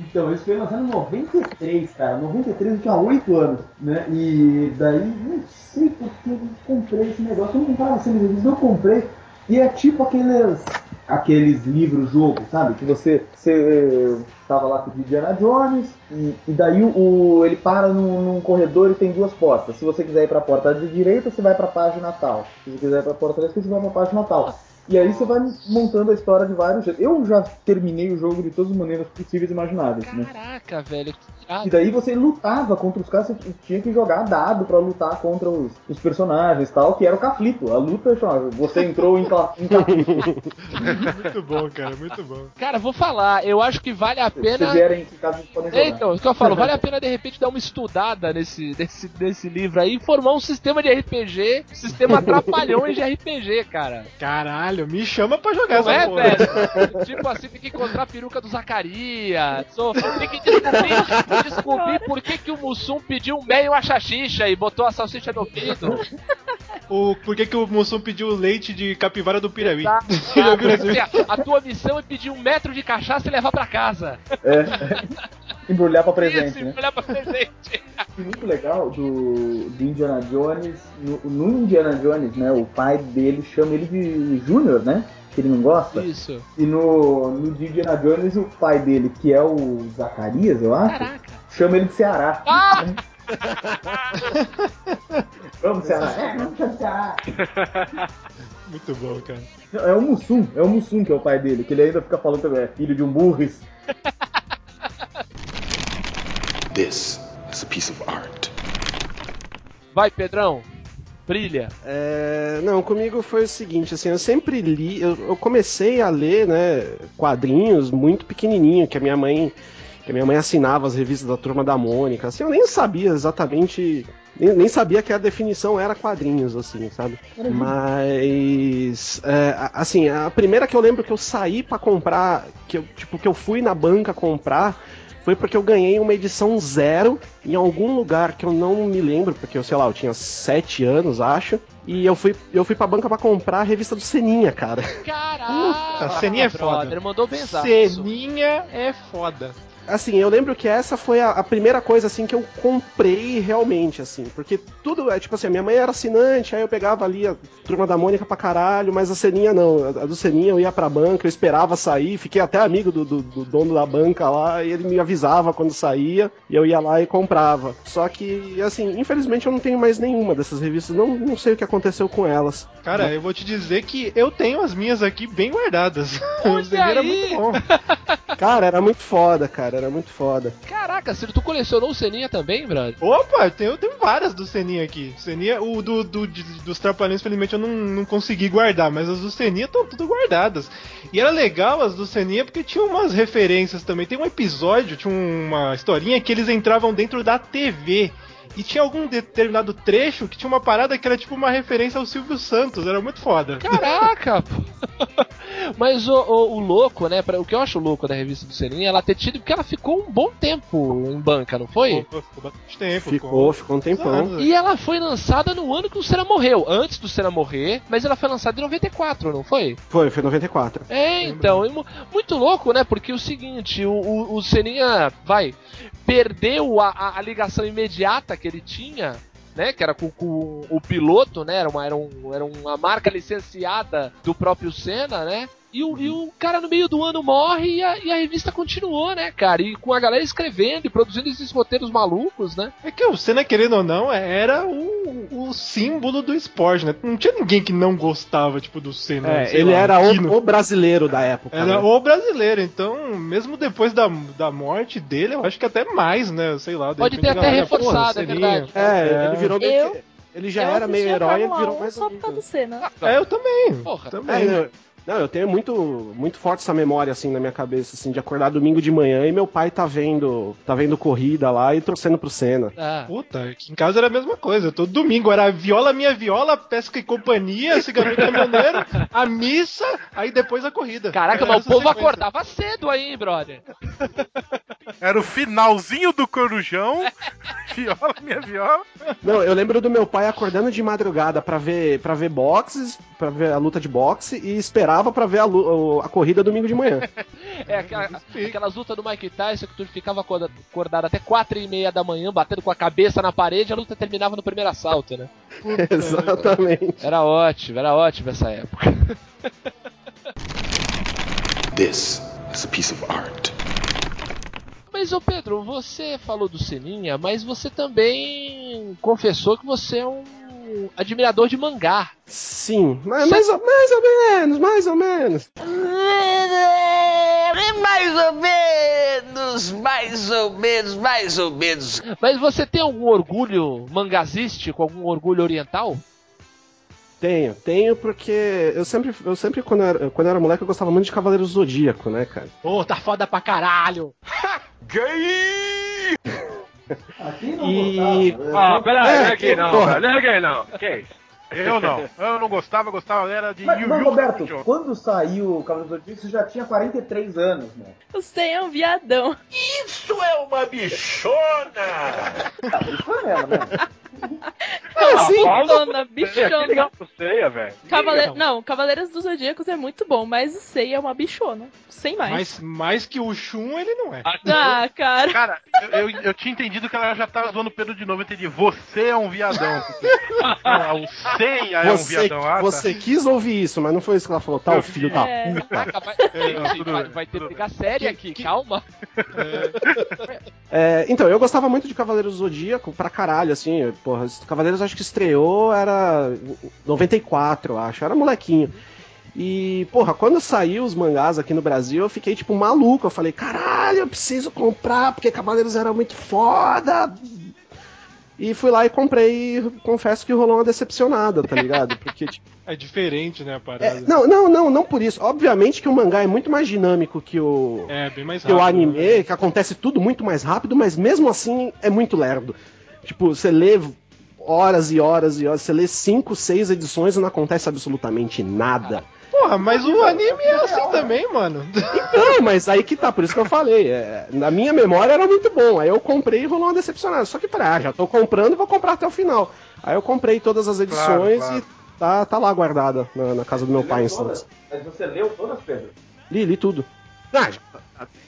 Então, isso foi lançado em 93, cara. 93 eu tinha 8 anos, né? E daí, não sei por que eu comprei esse negócio. Eu não comprava sem livros, eu comprei. E é tipo aqueles, aqueles livros-jogo, sabe? Que você, você tava lá com o Indiana Jones e, e daí o, ele para num, num corredor e tem duas portas. Se você quiser ir pra porta de direita, você vai pra página tal. Se você quiser ir pra porta da esquerda, você vai pra página tal. E aí você vai montando a história de vários jeitos. Eu já terminei o jogo de todas as maneiras possíveis e imagináveis, né? Caraca, velho. que E irado. daí você lutava contra os caras, você tinha que jogar dado pra lutar contra os, os personagens e tal, que era o Caflito. A luta chamava, você entrou em, ca- em Caflito. Muito bom, cara, muito bom. Cara, vou falar, eu acho que vale a Se pena. vocês vierem em casa, podem jogar. É, então, isso que eu falo, vale a pena de repente dar uma estudada nesse, nesse, nesse livro aí e formar um sistema de RPG, sistema trapalhões de RPG, cara. Caralho, me chama pra jogar Não essa é, porra. velho? tipo assim, tem que encontrar a peruca do Zacarias. ou Tem que descobrir, descobrir por que, que o Mussum pediu um meio a chachicha e botou a salsicha no ouvido. O, por que, que o Mussum pediu leite de capivara do Piraí? Tá? Assim, a, a tua missão é pedir um metro de cachaça e levar pra casa. Embrulhar pra presente, Isso, né? olhar pra presente. Muito legal do, do Indiana Jones, no, no Indiana Jones, né, o pai dele chama ele de Júnior, né? Que ele não gosta. Isso. E no, no de Indiana Jones, o pai dele, que é o Zacarias, eu acho, Caraca. chama ele de Ceará. Ah! Vamos, Ceará. É, vamos chamar de Ceará. Muito bom, cara. É o Mussum, é o Mussum que é o pai dele, que ele ainda fica falando também, é filho de um burris. This is a piece of art. Vai, Pedrão. Brilha. É, não, comigo foi o seguinte, assim, eu sempre li, eu, eu comecei a ler, né, quadrinhos muito pequenininho, que a minha mãe, que a minha mãe assinava as revistas da Turma da Mônica, assim, eu nem sabia exatamente, nem, nem sabia que a definição era quadrinhos, assim, sabe? Mas, é, a- assim, a primeira que eu lembro que eu saí pra comprar, que eu, tipo, que eu fui na banca comprar, foi porque eu ganhei uma edição zero em algum lugar que eu não me lembro, porque eu sei lá, eu tinha sete anos, acho. E eu fui, eu fui pra banca pra comprar a revista do Seninha, cara. Caraca! A ceninha é foda. brother, mandou benzaço. Ceninha é foda. Assim, eu lembro que essa foi a, a primeira coisa assim que eu comprei realmente, assim, porque tudo é tipo assim, a minha mãe era assinante, aí eu pegava ali a turma da Mônica pra caralho, mas a Seninha não, a, a do Seninha eu ia pra banca, eu esperava sair, fiquei até amigo do, do- do dono da banca lá, e ele me avisava quando saía, e eu ia lá e comprava. Só que, assim, infelizmente eu não tenho mais nenhuma dessas revistas, não, não sei o que aconteceu com elas. Cara, eu vou te dizer que eu tenho as minhas aqui bem guardadas. Olha era muito bom. Cara, era muito foda, cara, era muito foda. Caraca, Ciro, tu colecionou o Seninha também, brother? Opa, eu tenho, eu tenho várias do Seninha aqui. Seninha, o do, do- de- dos Trapalhões, felizmente, eu não, não consegui guardar, mas as do Seninha estão tudo guardadas. E era legal as do Seninha porque tinha umas referências também. Tem um episódio, tinha uma historinha que eles entravam dentro da TV. E tinha algum determinado trecho que tinha uma parada que era tipo uma referência ao Silvio Santos, era muito foda. Caraca, pô. Mas o, o- o louco, né? pra- o que eu acho louco da revista do Seninha, ela ter tido. Porque ela ficou um bom tempo em banca, não foi? Ficou, ficou bastante tempo. Ficou, ficou um tempão. anos, E ela foi lançada no ano que o Senna morreu. Antes do Senna morrer, mas ela foi lançada em 94, não foi? Foi, foi 94. É, então, e mu- muito louco, né? Porque o seguinte, o, o, o Seninha, vai, perdeu a, a- a ligação imediata que ele tinha, né? Que era com, com o piloto, né? Era uma, era, um, era uma marca licenciada do próprio Senna, né? E o, e o cara no meio do ano morre e a, e a revista continuou, né, cara? E com a galera escrevendo e produzindo esses roteiros malucos, né? É que o Senna, querendo ou não, era o, o símbolo do esporte, né? Não tinha ninguém que não gostava, tipo, do Senna. É, ele lá, era o, o brasileiro da época. Era né? o brasileiro, então, mesmo depois da, da morte dele, eu acho que até mais, né? Sei lá. de Pode ter até galera, reforçado, é verdade. É, ele virou meio Eu- que- Ele já eu era meio herói, ele Fórmula virou 1 mais só por causa do. Senna. É, eu também. Porra. também. É, não, não, eu tenho muito, muito forte essa memória assim na minha cabeça, assim, de acordar domingo de manhã e meu pai tá vendo, tá vendo corrida lá e torcendo pro Senna. Ah. Puta, aqui em casa era a mesma coisa. Todo domingo era viola, minha viola, pesca e companhia, cigarro caminhoneiro, a missa, aí depois a corrida. Caraca, mas o povo sequência. acordava cedo aí, hein, brother? Era o finalzinho do Corujão. viola, minha viola. Não, eu lembro do meu pai acordando de madrugada pra ver, para ver boxes, para ver a luta de boxe e esperava pra ver a, a corrida domingo de manhã. É, aquela, aquelas lutas do Mike Tyson que tu ficava acorda- acordado até 4 e meia da manhã, batendo com a cabeça na parede, a luta terminava no primeiro assalto, né? Exatamente. Era ótimo, era ótimo essa época. This is a piece of art. Mas, ô Pedro, você falou do Seninha, mas você também confessou que você é um admirador de mangá. Sim, mas mais ou, mais ou menos, mais ou menos. Mais ou menos, mais ou menos, mais ou menos. Mas você tem algum orgulho mangazístico, algum orgulho oriental? Tenho, tenho porque eu sempre, eu sempre quando, eu era, quando eu era moleque eu gostava muito de Cavaleiros do Zodíaco, né, cara? Pô, tá foda pra caralho. Aqui não E- gostava. Ah, pera É, aí, aqui não, porra. não é aqui não. Que isso? Eu não. Eu não gostava, gostava era de Mas, Yu mas Yu Roberto, Hakusho. quando saiu o Cavaleiro do Zodíaco, você já tinha 43 anos, né? O Senna é um viadão. Isso é uma bichona! Ah, isso é mesmo, né? Ah, sim. bichona, Que não, Cavaleiros dos Zodíacos é muito bom, mas o Sei é uma bichona. Sem mais. Mas mais que o Shun, ele não é. Ah, cara. Cara, eu, eu, eu tinha entendido que ela já tava zoando o Pedro de novo. Eu entendi. Você é um viadão. Não, o Seiya é um Você, viadão. Ah, tá. você quis ouvir isso, mas não foi isso que ela falou, tá, o filho da É. puta. Caraca, vai, gente, tudo vai, vai ter briga séria aqui, calma. É, então, eu gostava muito de Cavaleiros do Zodíaco pra caralho, assim, porra, Cavaleiros acho que estreou era 94, eu acho, era molequinho. E, porra, quando saiu os mangás aqui no Brasil, eu fiquei, tipo, maluco. Eu falei, caralho, eu preciso comprar, porque Cavaleiros era muito foda. E fui lá e comprei e confesso que rolou uma decepcionada, tá ligado? Porque, tipo, É diferente, né, a é, parada. não, não, não, não por isso. Obviamente que o mangá é muito mais dinâmico que o, É, bem mais que o anime, né? que acontece tudo muito mais rápido, mas mesmo assim é muito lerdo. Tipo, você lê horas e horas e horas, você lê cinco, seis edições e não acontece absolutamente nada. Porra, mas o anime é assim também, mano. Então, mas aí que tá, por isso que eu falei. é, na minha memória era muito bom. Aí eu comprei e rolou uma decepcionada. Só que falei, ah, já tô comprando e vou comprar até o final. Aí eu comprei todas as edições claro. e tá, tá lá guardada na, na casa do meu Você pai em Santos. Mas você leu todas, Pedro? Li, li tudo. Ah, já,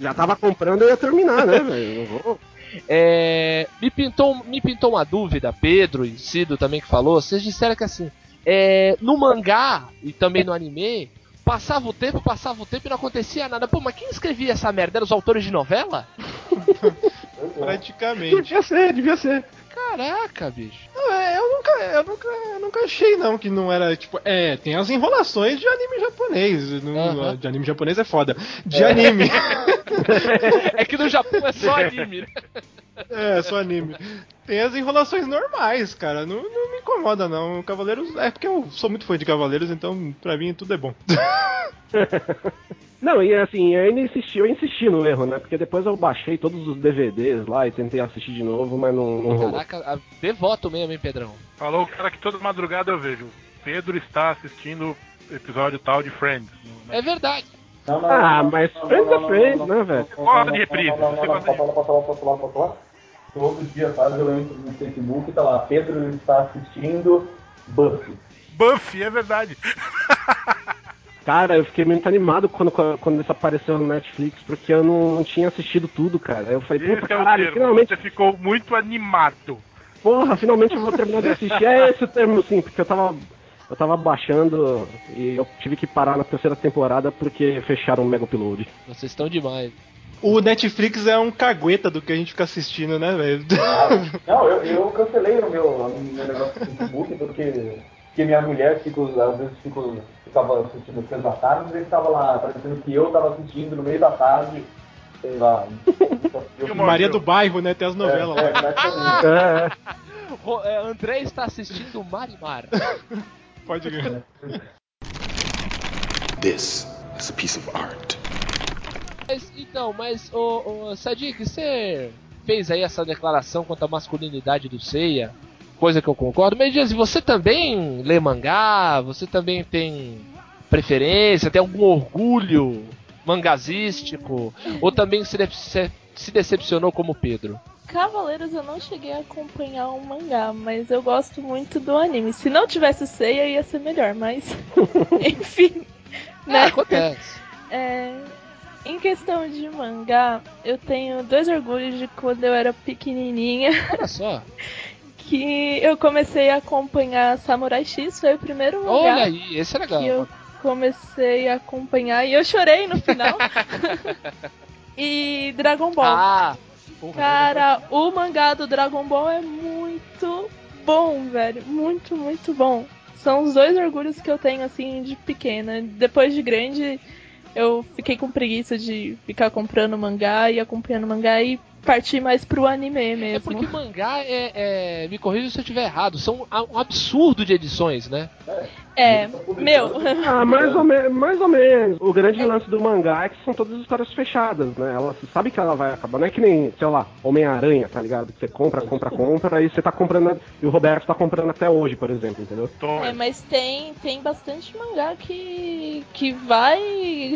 já tava comprando, eu ia terminar, né, velho? Não vou. É, me, pintou, me pintou uma dúvida, Pedro e Cido também que falou. Vocês disseram que assim, é, no mangá e também no anime, passava o tempo, passava o tempo e não acontecia nada. Pô, mas quem escrevia essa merda? Eram os autores de novela? Praticamente. Devia ser, devia ser. Caraca, bicho. Não, é, eu nunca, eu nunca, eu nunca achei não que não era tipo, é, tem as enrolações de anime japonês, no- Aham. de anime japonês é foda. De anime. É que no Japão é só anime, é, só anime. Tem as enrolações normais, cara. Não, não me incomoda não. Cavaleiros, é porque eu sou muito fã de Cavaleiros, então pra mim tudo é bom. Não, e assim, eu ainda insisti, eu insisti no erro, né? Porque depois eu baixei todos os DVDs lá e tentei assistir de novo, mas não, não rolou. Caraca, a- devoto mesmo, hein, Pedrão? Falou o cara que toda madrugada eu vejo. Pedro está assistindo episódio tal de Friends. É verdade. Não, não, Ah, não, mas não, Friends não, é Friends, né, velho? não, de reprise? Todo dia faz eu entro no Facebook e tá lá, Pedro está assistindo Buffy. Buffy, é verdade. Cara, eu fiquei muito animado quando, quando isso apareceu no Netflix, porque eu não, não tinha assistido tudo, cara. Eu falei, puta, é o caralho, termo. finalmente, Você ficou muito animado. porra, finalmente eu vou terminar de assistir. É esse o termo, sim, porque eu tava, eu tava baixando e eu tive que parar na terceira temporada porque fecharam o Mega Upload. Vocês estão demais. O Netflix é um cagueta do que a gente fica assistindo, né, velho? Não, eu, eu cancelei o meu, o meu negócio do Facebook porque, porque minha mulher às vezes fico, ficava assistindo três da tarde, às vezes tava lá parecendo que eu tava assistindo no meio da tarde, sei lá. Maria do Bairro, né? Tem as é, novelas lá. é, praticamente. É, Ro- é, André está assistindo Marimar. Pode ver. This is a piece of art. Mas, então, mas, ô, ô Sadiq, você fez aí essa declaração quanto à masculinidade do Seiya, coisa que eu concordo, mas Dias, você também lê mangá? Você também tem preferência, tem algum orgulho mangazístico? Ou também se, de- se- decepcionou como Pedro? Cavaleiros eu não cheguei a acompanhar o mangá, mas eu gosto muito do anime. Se não tivesse Seiya, ia ser melhor, mas. Enfim. É, Né? acontece. É, em questão de mangá, eu tenho dois orgulhos de quando eu era pequenininha, Olha só. que eu comecei a acompanhar Samurai X, foi o primeiro mangá Olha aí, esse é legal. que eu comecei a acompanhar e eu chorei no final. e Dragon Ball. Ah, porra, Cara, o mangá do Dragon Ball é muito bom, velho. Muito, muito bom. São os dois orgulhos que eu tenho, assim, de pequena. Depois de grande, eu fiquei com preguiça de ficar comprando mangá e acompanhando mangá e partir mais pro anime mesmo. É porque mangá é, é- Me corrija se eu estiver errado, são um absurdo de edições, né? É, meu. Ah, mais ou, me- mais ou menos. O grande lance do mangá é que são todas histórias fechadas, né? Ela você sabe que ela vai acabar. Não é que nem, sei lá, Homem-Aranha, tá ligado? Que você compra, compra, compra, e você tá comprando. E o Roberto tá comprando até hoje, por exemplo, entendeu? Tom, É, mas tem, tem bastante mangá que, que vai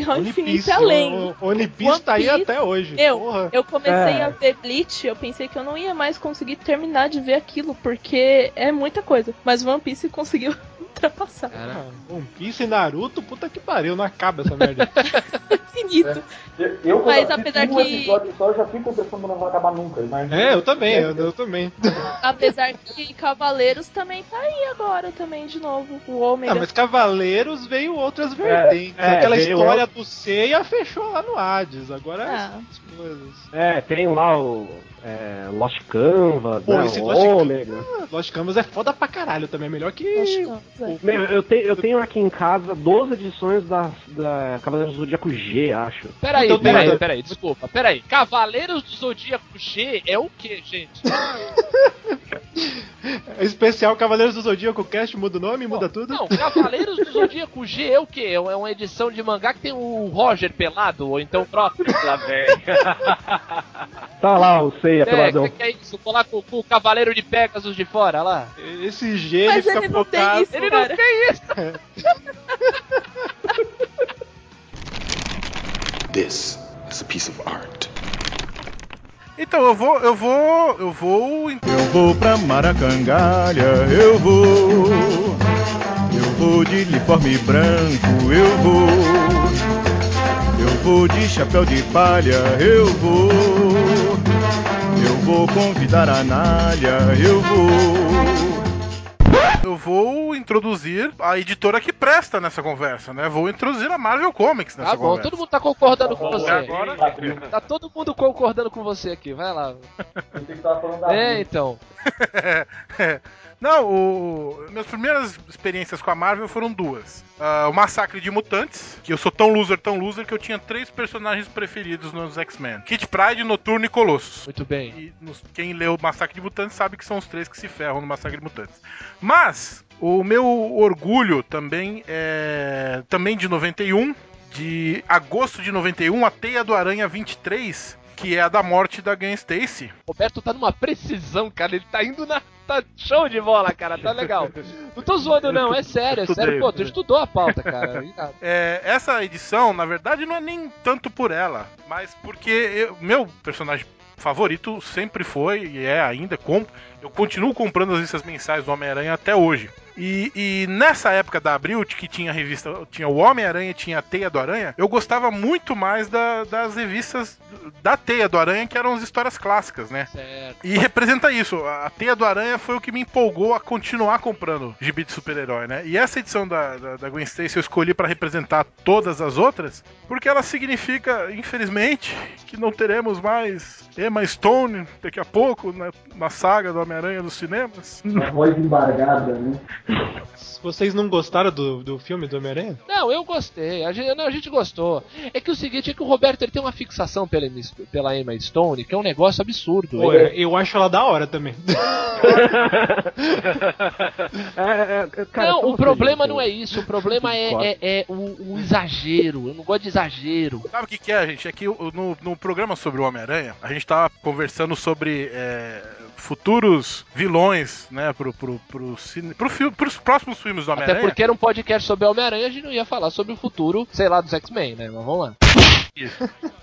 ao One infinito e além. o- One Piece tá aí até hoje. Eu, Porra. eu comecei É. a ver Bleach, eu pensei que eu não ia mais conseguir terminar de ver aquilo, porque é muita coisa. Mas One Piece conseguiu ultrapassar. Ah, One Piece e Naruto, puta que pariu, não acaba essa merda. Infinito. Eu, eu, Mas apesar um que- só, eu já fico pensando que não vai acabar nunca. Imagina. é, eu também, eu, eu também. Apesar que Cavaleiros também tá aí agora também de novo. O Ômega. Ah, mas Cavaleiros veio outras vertentes. é, Aquela veio história outro- do Seiya fechou lá no Hades. Agora é Ah. essas coisas. É, tem lá o é, Lost Canvas, Pô, né, esse o Lost Ômega. Ah, Lost Canvas é foda pra caralho também, é melhor que o o- Meu, eu, te- eu tenho aqui em casa 12 edições da, da Cavaleiros do Zodíaco G, acho. Peraí, Então peraí, nada. peraí, desculpa, peraí. Cavaleiros do Zodíaco G é o que, gente? É especial Cavaleiros do Zodíaco Cast, muda o nome, muda tudo? Não, Cavaleiros do Zodíaco G é o que? É uma edição de mangá que tem o Roger pelado, ou então o próprio. Lá vem. Tá lá o Seiya, É, peladão. que, que é isso? Colar com, com o Cavaleiro de Pegasus de fora, lá. Esse G ele Mas fica ele não tem focado. isso, Ele não cara. tem isso! This is a piece of art. Então eu vou, eu vou, eu vou. Eu vou pra Maracangalha, eu vou. Eu vou de uniforme branco, eu vou. Eu vou de chapéu de palha, eu vou. Eu vou convidar a Nália, eu vou. Eu vou introduzir a editora que presta nessa conversa, né? Vou introduzir a Marvel Comics nessa Tá bom, conversa. todo mundo tá concordando com você. Agora, Tá todo mundo concordando com você aqui, vai lá. Eu que tava falando da É, então. É. Não, o... minhas primeiras experiências com a Marvel foram duas. Ah, o Massacre de Mutantes, que eu sou tão loser, tão loser, que eu tinha três personagens preferidos nos X-Men: Kid Pride, Noturno e Colossus. Muito bem. E nos- quem leu o Massacre de Mutantes sabe que são os três que se ferram no Massacre de Mutantes. Mas o meu orgulho também é também de 91, de agosto de 91, a Teia do Aranha 23, que é a da morte da Gwen Stacy. Roberto tá numa precisão, cara. Ele tá indo na. Tá show de bola, cara. Tá legal. Não tô zoando, não. É sério, é sério. Pô, tu estudou a pauta, cara. É, essa edição, na verdade, não é nem tanto por ela, mas porque eu- meu personagem favorito sempre foi e é ainda. Com, eu continuo comprando as listas mensais do Homem-Aranha até hoje. E, e nessa época da Abril, que tinha a revista, tinha o Homem-Aranha e tinha a Teia do Aranha, eu gostava muito mais da- das revistas da Teia do Aranha, que eram as histórias clássicas, né? Certo. E representa isso. A Teia do Aranha foi o que me empolgou a continuar comprando gibi de super-herói, né? E essa edição da, da, da Gwen Stacy eu escolhi pra representar todas as outras, porque ela significa, infelizmente, que não teremos mais Emma Stone daqui a pouco na, na saga do Homem-Aranha dos cinemas. Uma voz embargada, né? Vocês não gostaram do, do filme do Homem-Aranha? Não, eu gostei. A gente, não, a gente gostou. É que o seguinte é que o Roberto ele tem uma fixação pela, Emma- pela Emma Stone, que é um negócio absurdo. Pô, Ele- eu acho ela da hora também. É, é, cara, não, o problema não é isso. O problema é, é, é o, o exagero. Eu não gosto de exagero. Sabe o que, que é, gente? É que no, no programa sobre o Homem-Aranha, a gente tava conversando sobre é, futuros vilões, né, pro, pro, pro, cine, pro fi- pros próximos filmes do Até Homem-Aranha. porque era um podcast sobre Homem-Aranha, a gente não ia falar sobre o futuro, sei lá, dos X-Men, né? Mas vamos lá.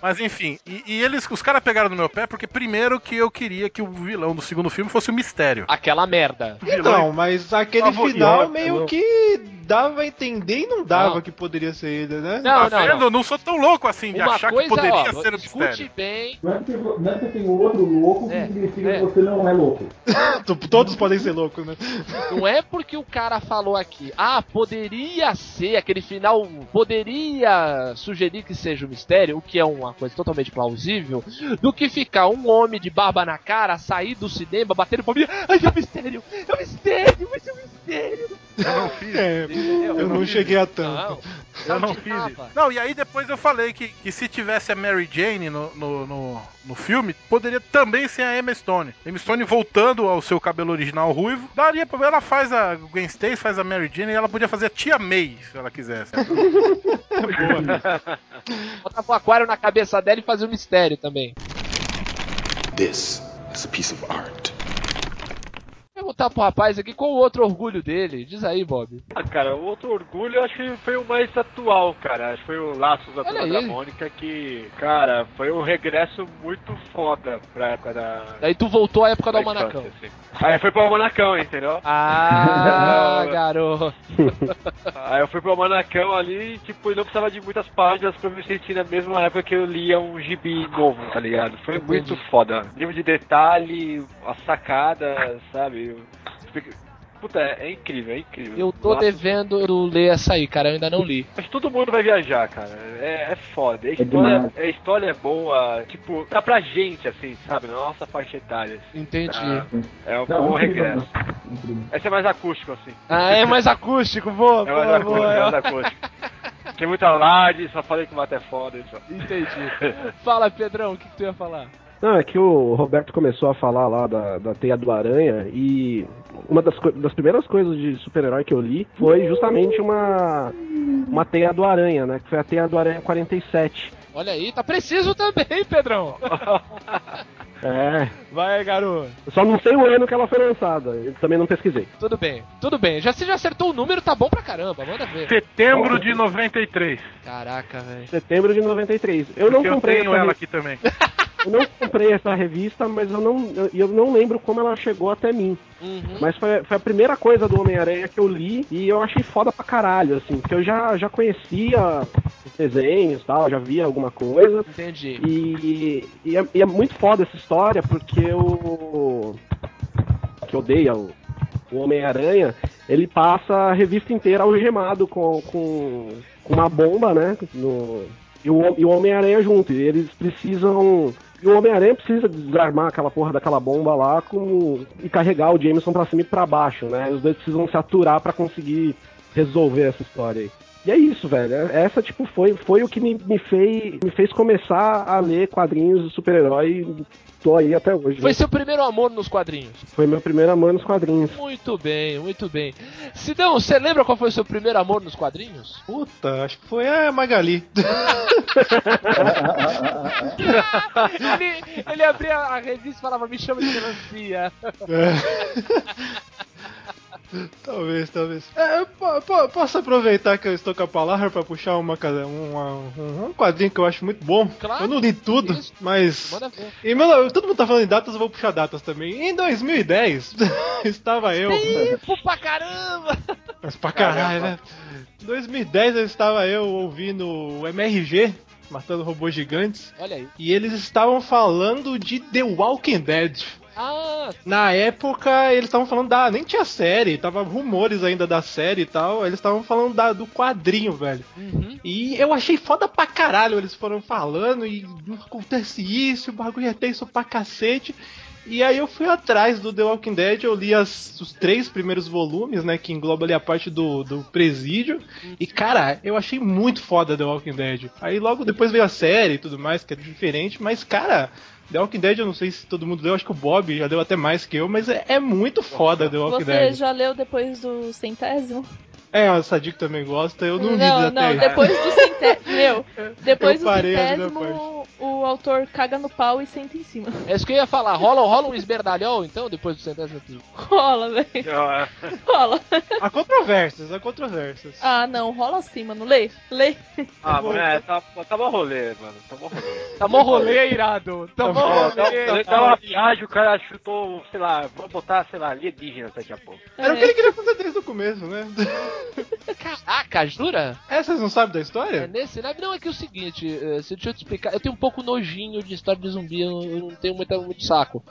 Mas enfim, e, e eles, os caras pegaram no meu pé porque primeiro que eu queria que o vilão do segundo filme fosse o mistério. Aquela merda. Então, mas aquele final meio que dava a entender e não dava Não. que poderia ser ele, né? Não, tá não, vendo? não. Eu não sou tão louco assim de Uma achar coisa, que poderia ó, ser o escute mistério. bem. Não é porque, não é porque tem outro louco que É, significa é. que você não é louco. Todos podem ser loucos, né? Não é porque o cara falou aqui, ah, poderia ser, aquele final poderia sugerir que seja o mistério, o que é uma coisa totalmente plausível, do que ficar um homem de barba na cara, sair do cinema, batendo palminha, ai, é o mistério, é o mistério, vai ser o mistério. Eu não fiz. É, Entendeu? eu não cheguei a tanto. Não, Eu não fiz isso. Não, e aí depois eu falei que, que se tivesse a Mary Jane no, no, no, no filme, poderia também ser a Emma Stone. Emma Stone voltando ao seu cabelo original ruivo, daria pra ela faz a Gwen Stacy, faz a Mary Jane e ela podia fazer a Tia May, se ela quisesse. Botava o aquário na cabeça dela e fazia o mistério também. This is a piece of art. Perguntar pro rapaz aqui qual o outro orgulho dele. Diz aí, Bob. Ah, cara, o outro orgulho eu acho que foi o mais atual, cara. Acho que foi o Laços da Turma da Mônica que, cara, foi um regresso muito foda pra época da. Daí tu voltou à época do da Almanacão. assim. Aí foi pro Almanacão, entendeu? Ah, garoto. Aí eu fui pro Almanacão ali, tipo, e não precisava de muitas páginas pra me sentir na mesma época que eu lia um gibi novo, tá ligado? Foi muito foda. Nível de detalhe, as sacadas, sabe? Puta, é, é incrível, é incrível. Eu tô Laços- devendo ler essa aí, cara. Eu ainda não li. Mas todo mundo vai viajar, cara. É, é foda. A história, demais. a história é boa, tipo, tá pra gente, assim, sabe? Na nossa faixa etária. assim, Entendi. tá? É um Não, bom regresso. Esse é mais acústico, assim. Ah, é mais acústico, boa, É mais boa, acústico, boa. é mais acústico. Tem muita laje, só falei que o mato é foda. Isso. Entendi. Fala, Pedrão, o que, que tu ia falar? Não, é que o Roberto começou a falar lá da, da Teia do Aranha e uma das, das primeiras coisas de super-herói que eu li foi justamente uma, uma Teia do Aranha, né? Que foi a Teia do Aranha 47. Olha aí, tá preciso também, Pedrão. É, Vai, garoto. eu só não sei o ano que ela foi lançada, eu também não pesquisei. Tudo bem, tudo bem. Já se já acertou o número, tá bom pra caramba. Manda ver. Setembro de 93. Caraca, velho. Setembro de 93. Eu não Porque eu comprei tenho essa ela re- aqui também. Eu não comprei essa revista, mas eu não, eu, eu não lembro como ela chegou até mim. Uhum. Mas foi, foi a primeira coisa do Homem-Aranha que eu li e eu achei foda pra caralho, assim, porque eu já, já conhecia os desenhos e tal, já via alguma coisa. Entendi. E, e, é, e é muito foda essa história, porque o. que odeia o, o Homem-Aranha, ele passa a revista inteira algemado com, com, com uma bomba, né? No, e o, e o Homem-Aranha junto. E eles precisam. E o Homem-Aranha precisa desarmar aquela porra daquela bomba lá com, e carregar o Jameson pra cima e pra baixo, né? Os dois precisam se aturar pra conseguir resolver essa história aí. E é isso, velho. Essa, tipo, foi, foi o que me, me, fez, me fez começar a ler quadrinhos de super-herói e tô aí até hoje. Foi né? seu primeiro amor nos quadrinhos. Foi meu primeiro amor nos quadrinhos. Muito bem, muito bem. Sidão, você lembra qual foi o seu primeiro amor nos quadrinhos? Puta, acho que foi a Magali. ele, ele abria a revista e falava, me chama de melancia. Talvez, talvez. É, posso aproveitar que eu estou com a palavra para puxar uma, uma- um, quadrinho que eu acho muito bom. Claro, eu não li tudo, isso. mas. Ver. E, meu, todo mundo tá falando em datas, eu vou puxar datas também. Em 2010, estava eu. Tempo pra caramba! Mas pra caralho, né? Em 2010 eu estava eu ouvindo o MRG, Matando Robôs Gigantes, Olha aí. e eles estavam falando de The Walking Dead. Ah, Na época, eles estavam falando da. Nem tinha série, tava rumores ainda da série e tal. Eles estavam falando da, do quadrinho, velho. uhum. E eu achei foda pra caralho. Eles foram falando e não acontece isso, o bagulho é tenso pra cacete. E aí eu fui atrás do The Walking Dead, eu li as- os três primeiros volumes, né? Que engloba ali a parte do, do presídio. E cara, eu achei muito foda The Walking Dead. Aí logo depois veio a série e tudo mais, que é diferente, mas cara. The Walking Dead, eu não sei se todo mundo leu, acho que o Bob já deu até mais que eu, mas é, é muito foda The Walking Você Dead. já leu depois do centésimo? É, a Sadiq também gosta, eu não, li não, até não, depois do centésimo. Meu, depois Eu do centésimo, o autor caga no pau e senta em cima. é isso que eu ia falar. Rola, rola um esberdalhão, então, depois do centésimo aqui. Rola, velho. Ah, Rola. Há controvérsias, há controvérsias. Ah, não, rola assim, mano. Lê, lê. Ah, mano, é, tá, tá bom rolê, mano. Tá bom rolê. Tá mó rolê, irado. Tá tá, rolê. tá uma viagem, o cara chutou, sei lá, vou botar, sei lá, alienígenas daqui a pouco. Era o que ele queria fazer desde o começo, né? Caraca, jura? É, vocês não sabem da É história? nesse, né? Não, é que é o seguinte, eh, se deixa eu te explicar, eu tenho um pouco nojinho de história de zumbi, eu, eu não tenho muito, muito saco.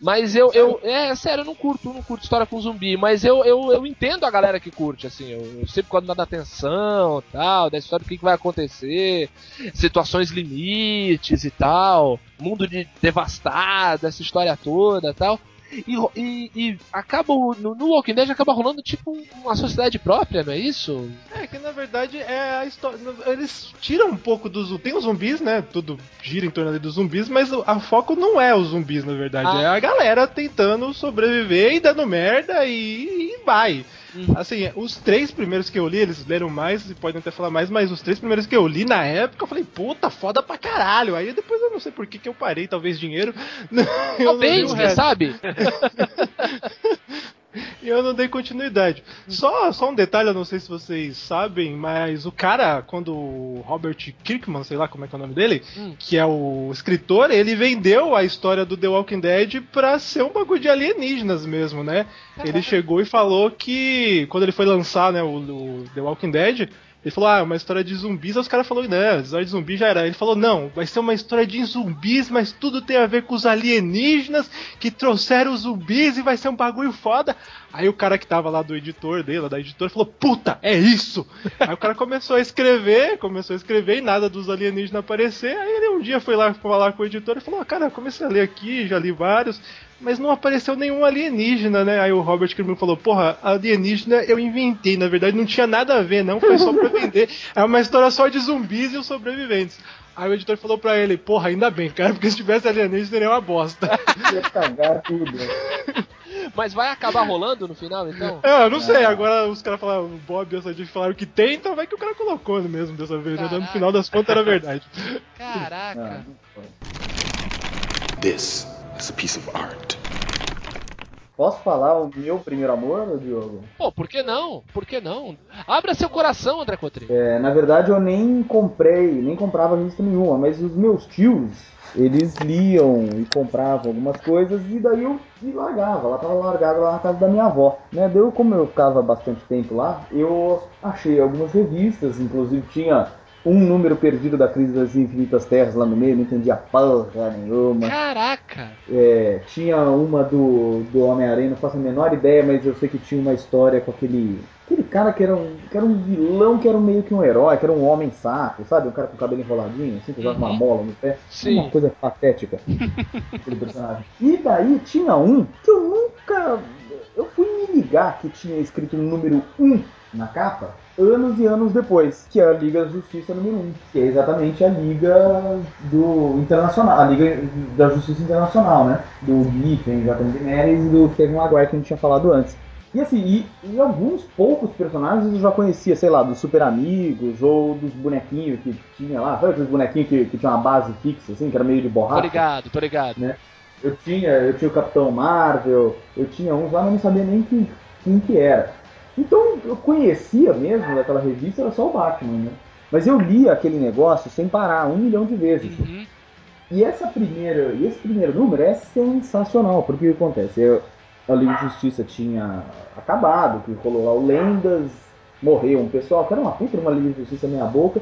Mas eu, eu, é sério, eu não curto, não curto história com zumbi, mas eu, eu, eu entendo a galera que curte, assim, eu, eu sempre quando dá atenção, tal, da história do que, que vai acontecer, situações limites e tal, mundo de devastado, essa história toda, tal. E, e, e acaba no, no Walking Dead acaba rolando tipo uma sociedade própria, não é isso? É, que na verdade é a história. Eles tiram um pouco dos. Tem os zumbis, né? Tudo gira em torno ali dos zumbis, mas o a foco não é os zumbis, na verdade. Ah. É a galera tentando sobreviver e dando merda e, e vai. Uhum. Assim, os três primeiros que eu li, eles leram mais e podem até falar mais, mas os três primeiros que eu li na época, eu falei, puta, foda pra caralho. Aí depois eu não sei por que, que eu parei, talvez dinheiro. Talvez, quem resto. sabe? E eu não dei continuidade. Só, só um detalhe, eu não sei se vocês sabem, mas o cara, quando o Robert Kirkman, sei lá como é que é o nome dele, Hum. que é o escritor, ele vendeu a história do The Walking Dead pra ser um bagulho de alienígenas mesmo, né? Ele chegou e falou que quando ele foi lançar, né, o, o The Walking Dead, ele falou, ah, uma história de zumbis. Aí os caras falaram, não, história de zumbi já era. Ele falou, não, vai ser uma história de zumbis, mas tudo tem a ver com os alienígenas que trouxeram os zumbis e vai ser um bagulho foda. Aí o cara que tava lá do editor dele, da editora, falou, puta, é isso! Aí o cara começou a escrever, começou a escrever e nada dos alienígenas aparecer. Aí ele um dia foi lá falar com o editor e falou: Cara, eu comecei a ler aqui, já li vários, mas não apareceu nenhum alienígena, né? Aí o Robert Kirkman falou: Porra, alienígena eu inventei, na verdade não tinha nada a ver, não, foi só pra vender. É uma história só de zumbis e os sobreviventes. Aí o editor falou pra ele: Porra, ainda bem, cara, porque se tivesse alienígena seria uma bosta. Ia cagar tudo. Mas vai acabar rolando no final, então? É, eu não sei, agora os caras falaram, o Bob e a Sadia falaram que tem, então vai que o cara colocou mesmo dessa vez, né? No final das contas era verdade. Caraca. This is a piece of art. Posso falar o meu primeiro amor, Diogo? Pô, por que não? Por que não? Abra seu coração, André Cotrim. É, na verdade, eu nem comprei, nem comprava revista nenhuma, mas os meus tios, eles liam e compravam algumas coisas e daí eu me largava. Ela tava largada lá na casa da minha avó. Né? Daí, como eu ficava bastante tempo lá, eu achei algumas revistas, inclusive tinha um número perdido da Crise das Infinitas Terras lá no meio, não entendia porra nenhuma. Caraca! É, tinha uma do, do Homem-Aranha, não faço a menor ideia, mas eu sei que tinha uma história com aquele. Aquele cara que era, um, que era um vilão, que era meio que um herói, que era um homem saco, sabe? Um cara com o cabelo enroladinho, assim, que usava uma mola no pé. Sim. Uma coisa patética. aquele personagem. E daí tinha um que eu nunca. Eu fui me ligar que tinha escrito um número 1 na capa anos e anos depois, que é a Liga da Justiça número 1, que é exatamente a Liga do Internacional, a Liga da Justiça Internacional, né? Do Giffen, Jonathan Daenerys e do Kevin Maguire que a gente tinha falado antes. E assim, e, e alguns poucos personagens eu já conhecia, sei lá, dos Super Amigos ou dos bonequinhos que tinha lá, sabe aqueles bonequinhos que, que tinha uma base fixa, assim, que era meio de borracha? Tô ligado, tô ligado. Né? Eu tinha, eu tinha o Capitão Marvel, eu tinha uns lá, mas não sabia nem quem, quem que era. Então eu conhecia mesmo daquela revista, era só o Batman, né? Mas eu li aquele negócio sem parar, um milhão de vezes. Uhum. E essa primeira, e esse primeiro número é sensacional, porque o que acontece? Eu, a Liga de Justiça tinha acabado, que rolou lá o Lendas, morreu um pessoal, que era uma puta uma Liga de Justiça meia boca,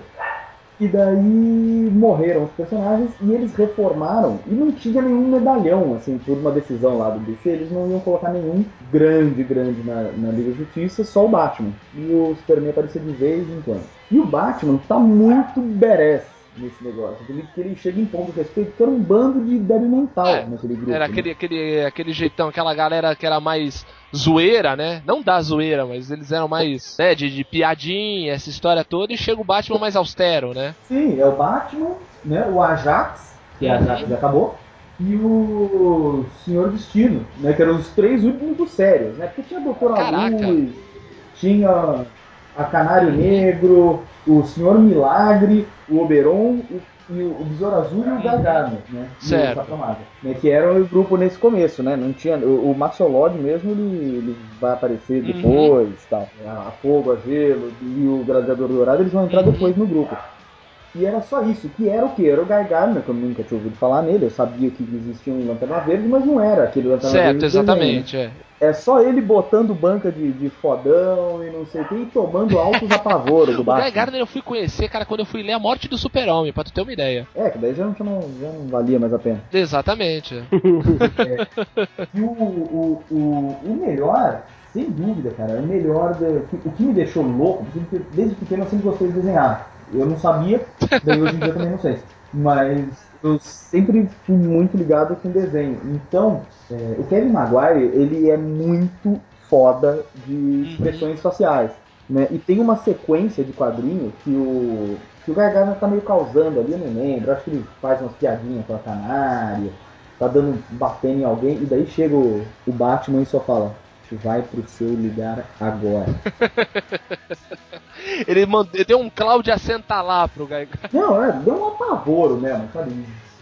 e daí morreram os personagens e eles reformaram e não tinha nenhum medalhão, assim, por uma decisão lá do DC, eles não iam colocar nenhum grande, grande na, na Liga Justiça, só o Batman. E o Superman aparecia de vez em quando. E o Batman tá muito badass nesse negócio. Que ele chega em ponto de respeito, que era um bando de débil mental É, naquele grupo. Era né? aquele, aquele, aquele jeitão, aquela galera que era mais zoeira, né? Não da zoeira, mas eles eram mais, né, de, de piadinha, essa história toda, e chega o Batman mais austero, né? Sim, é o Batman, né? O Ajax, que a Ajax já acabou, e o Senhor Destino, né? Que eram os três únicos sérios, né? Porque tinha Caraca. Luz, tinha a Canário Negro, o Senhor Milagre, o Oberon o- e o, o Besouro Azul e o Gargano, né? Certo. né? Que eram o grupo nesse começo, né? Não tinha, o, o mesmo, ele, ele vai aparecer Uhum. depois, tal. A Fogo, a Gelo e o Gladiador Dourado, eles vão entrar Uhum. depois no grupo. E era só isso, que era o que? Era o Guy Gardner, que eu nunca tinha ouvido falar nele, eu sabia que existia um Lanterna Verde, mas não era aquele Lanterna certo, Verde. né? exatamente, é. É só ele botando banca de, de fodão e não sei o que, e tomando altos apavoro do O Guy Batman. Gardner eu fui conhecer, cara, quando eu fui ler A Morte do Super-Homem, pra tu ter uma ideia. É, que daí já não, já não valia mais a pena. Exatamente. é. E o, o, o, o melhor, sem dúvida, cara, o melhor, o que me deixou louco, porque desde pequeno eu sempre gostei de desenhar. Eu não sabia, daí hoje em dia também não sei. Mas eu sempre fui muito ligado com desenho. Então, é, o Kevin Maguire, ele é muito foda de expressões faciais. Né? E tem uma sequência de quadrinhos que o, que o Gargano tá meio causando ali, eu não lembro. Acho que ele faz umas piadinhas com a canária, tá dando, batendo em alguém, e daí chega o, o Batman e só fala: vai pro seu lugar agora. Ele, deu um Cláudia senta lá pro Gardner. Não, é, deu um apavoro mesmo, sabe?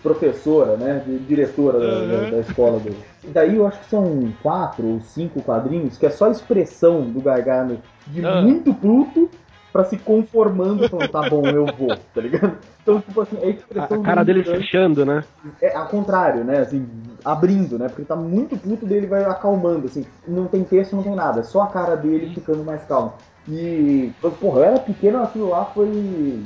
Professora, né? de- Diretora da, da- da escola dele. E daí eu acho que são quatro ou cinco quadrinhos que é só a expressão do Gargano de Ah. muito puto pra se conformando, falando, tá bom, eu vou, tá ligado? Então, tipo assim, é a expressão a cara dele mutante- fechando, né? É ao contrário, né? Assim, abrindo, né? Porque ele tá muito puto dele vai acalmando, assim. Não tem texto, não tem nada. É só a cara dele ficando mais calma. E, porra, eu era pequeno, aquilo lá foi.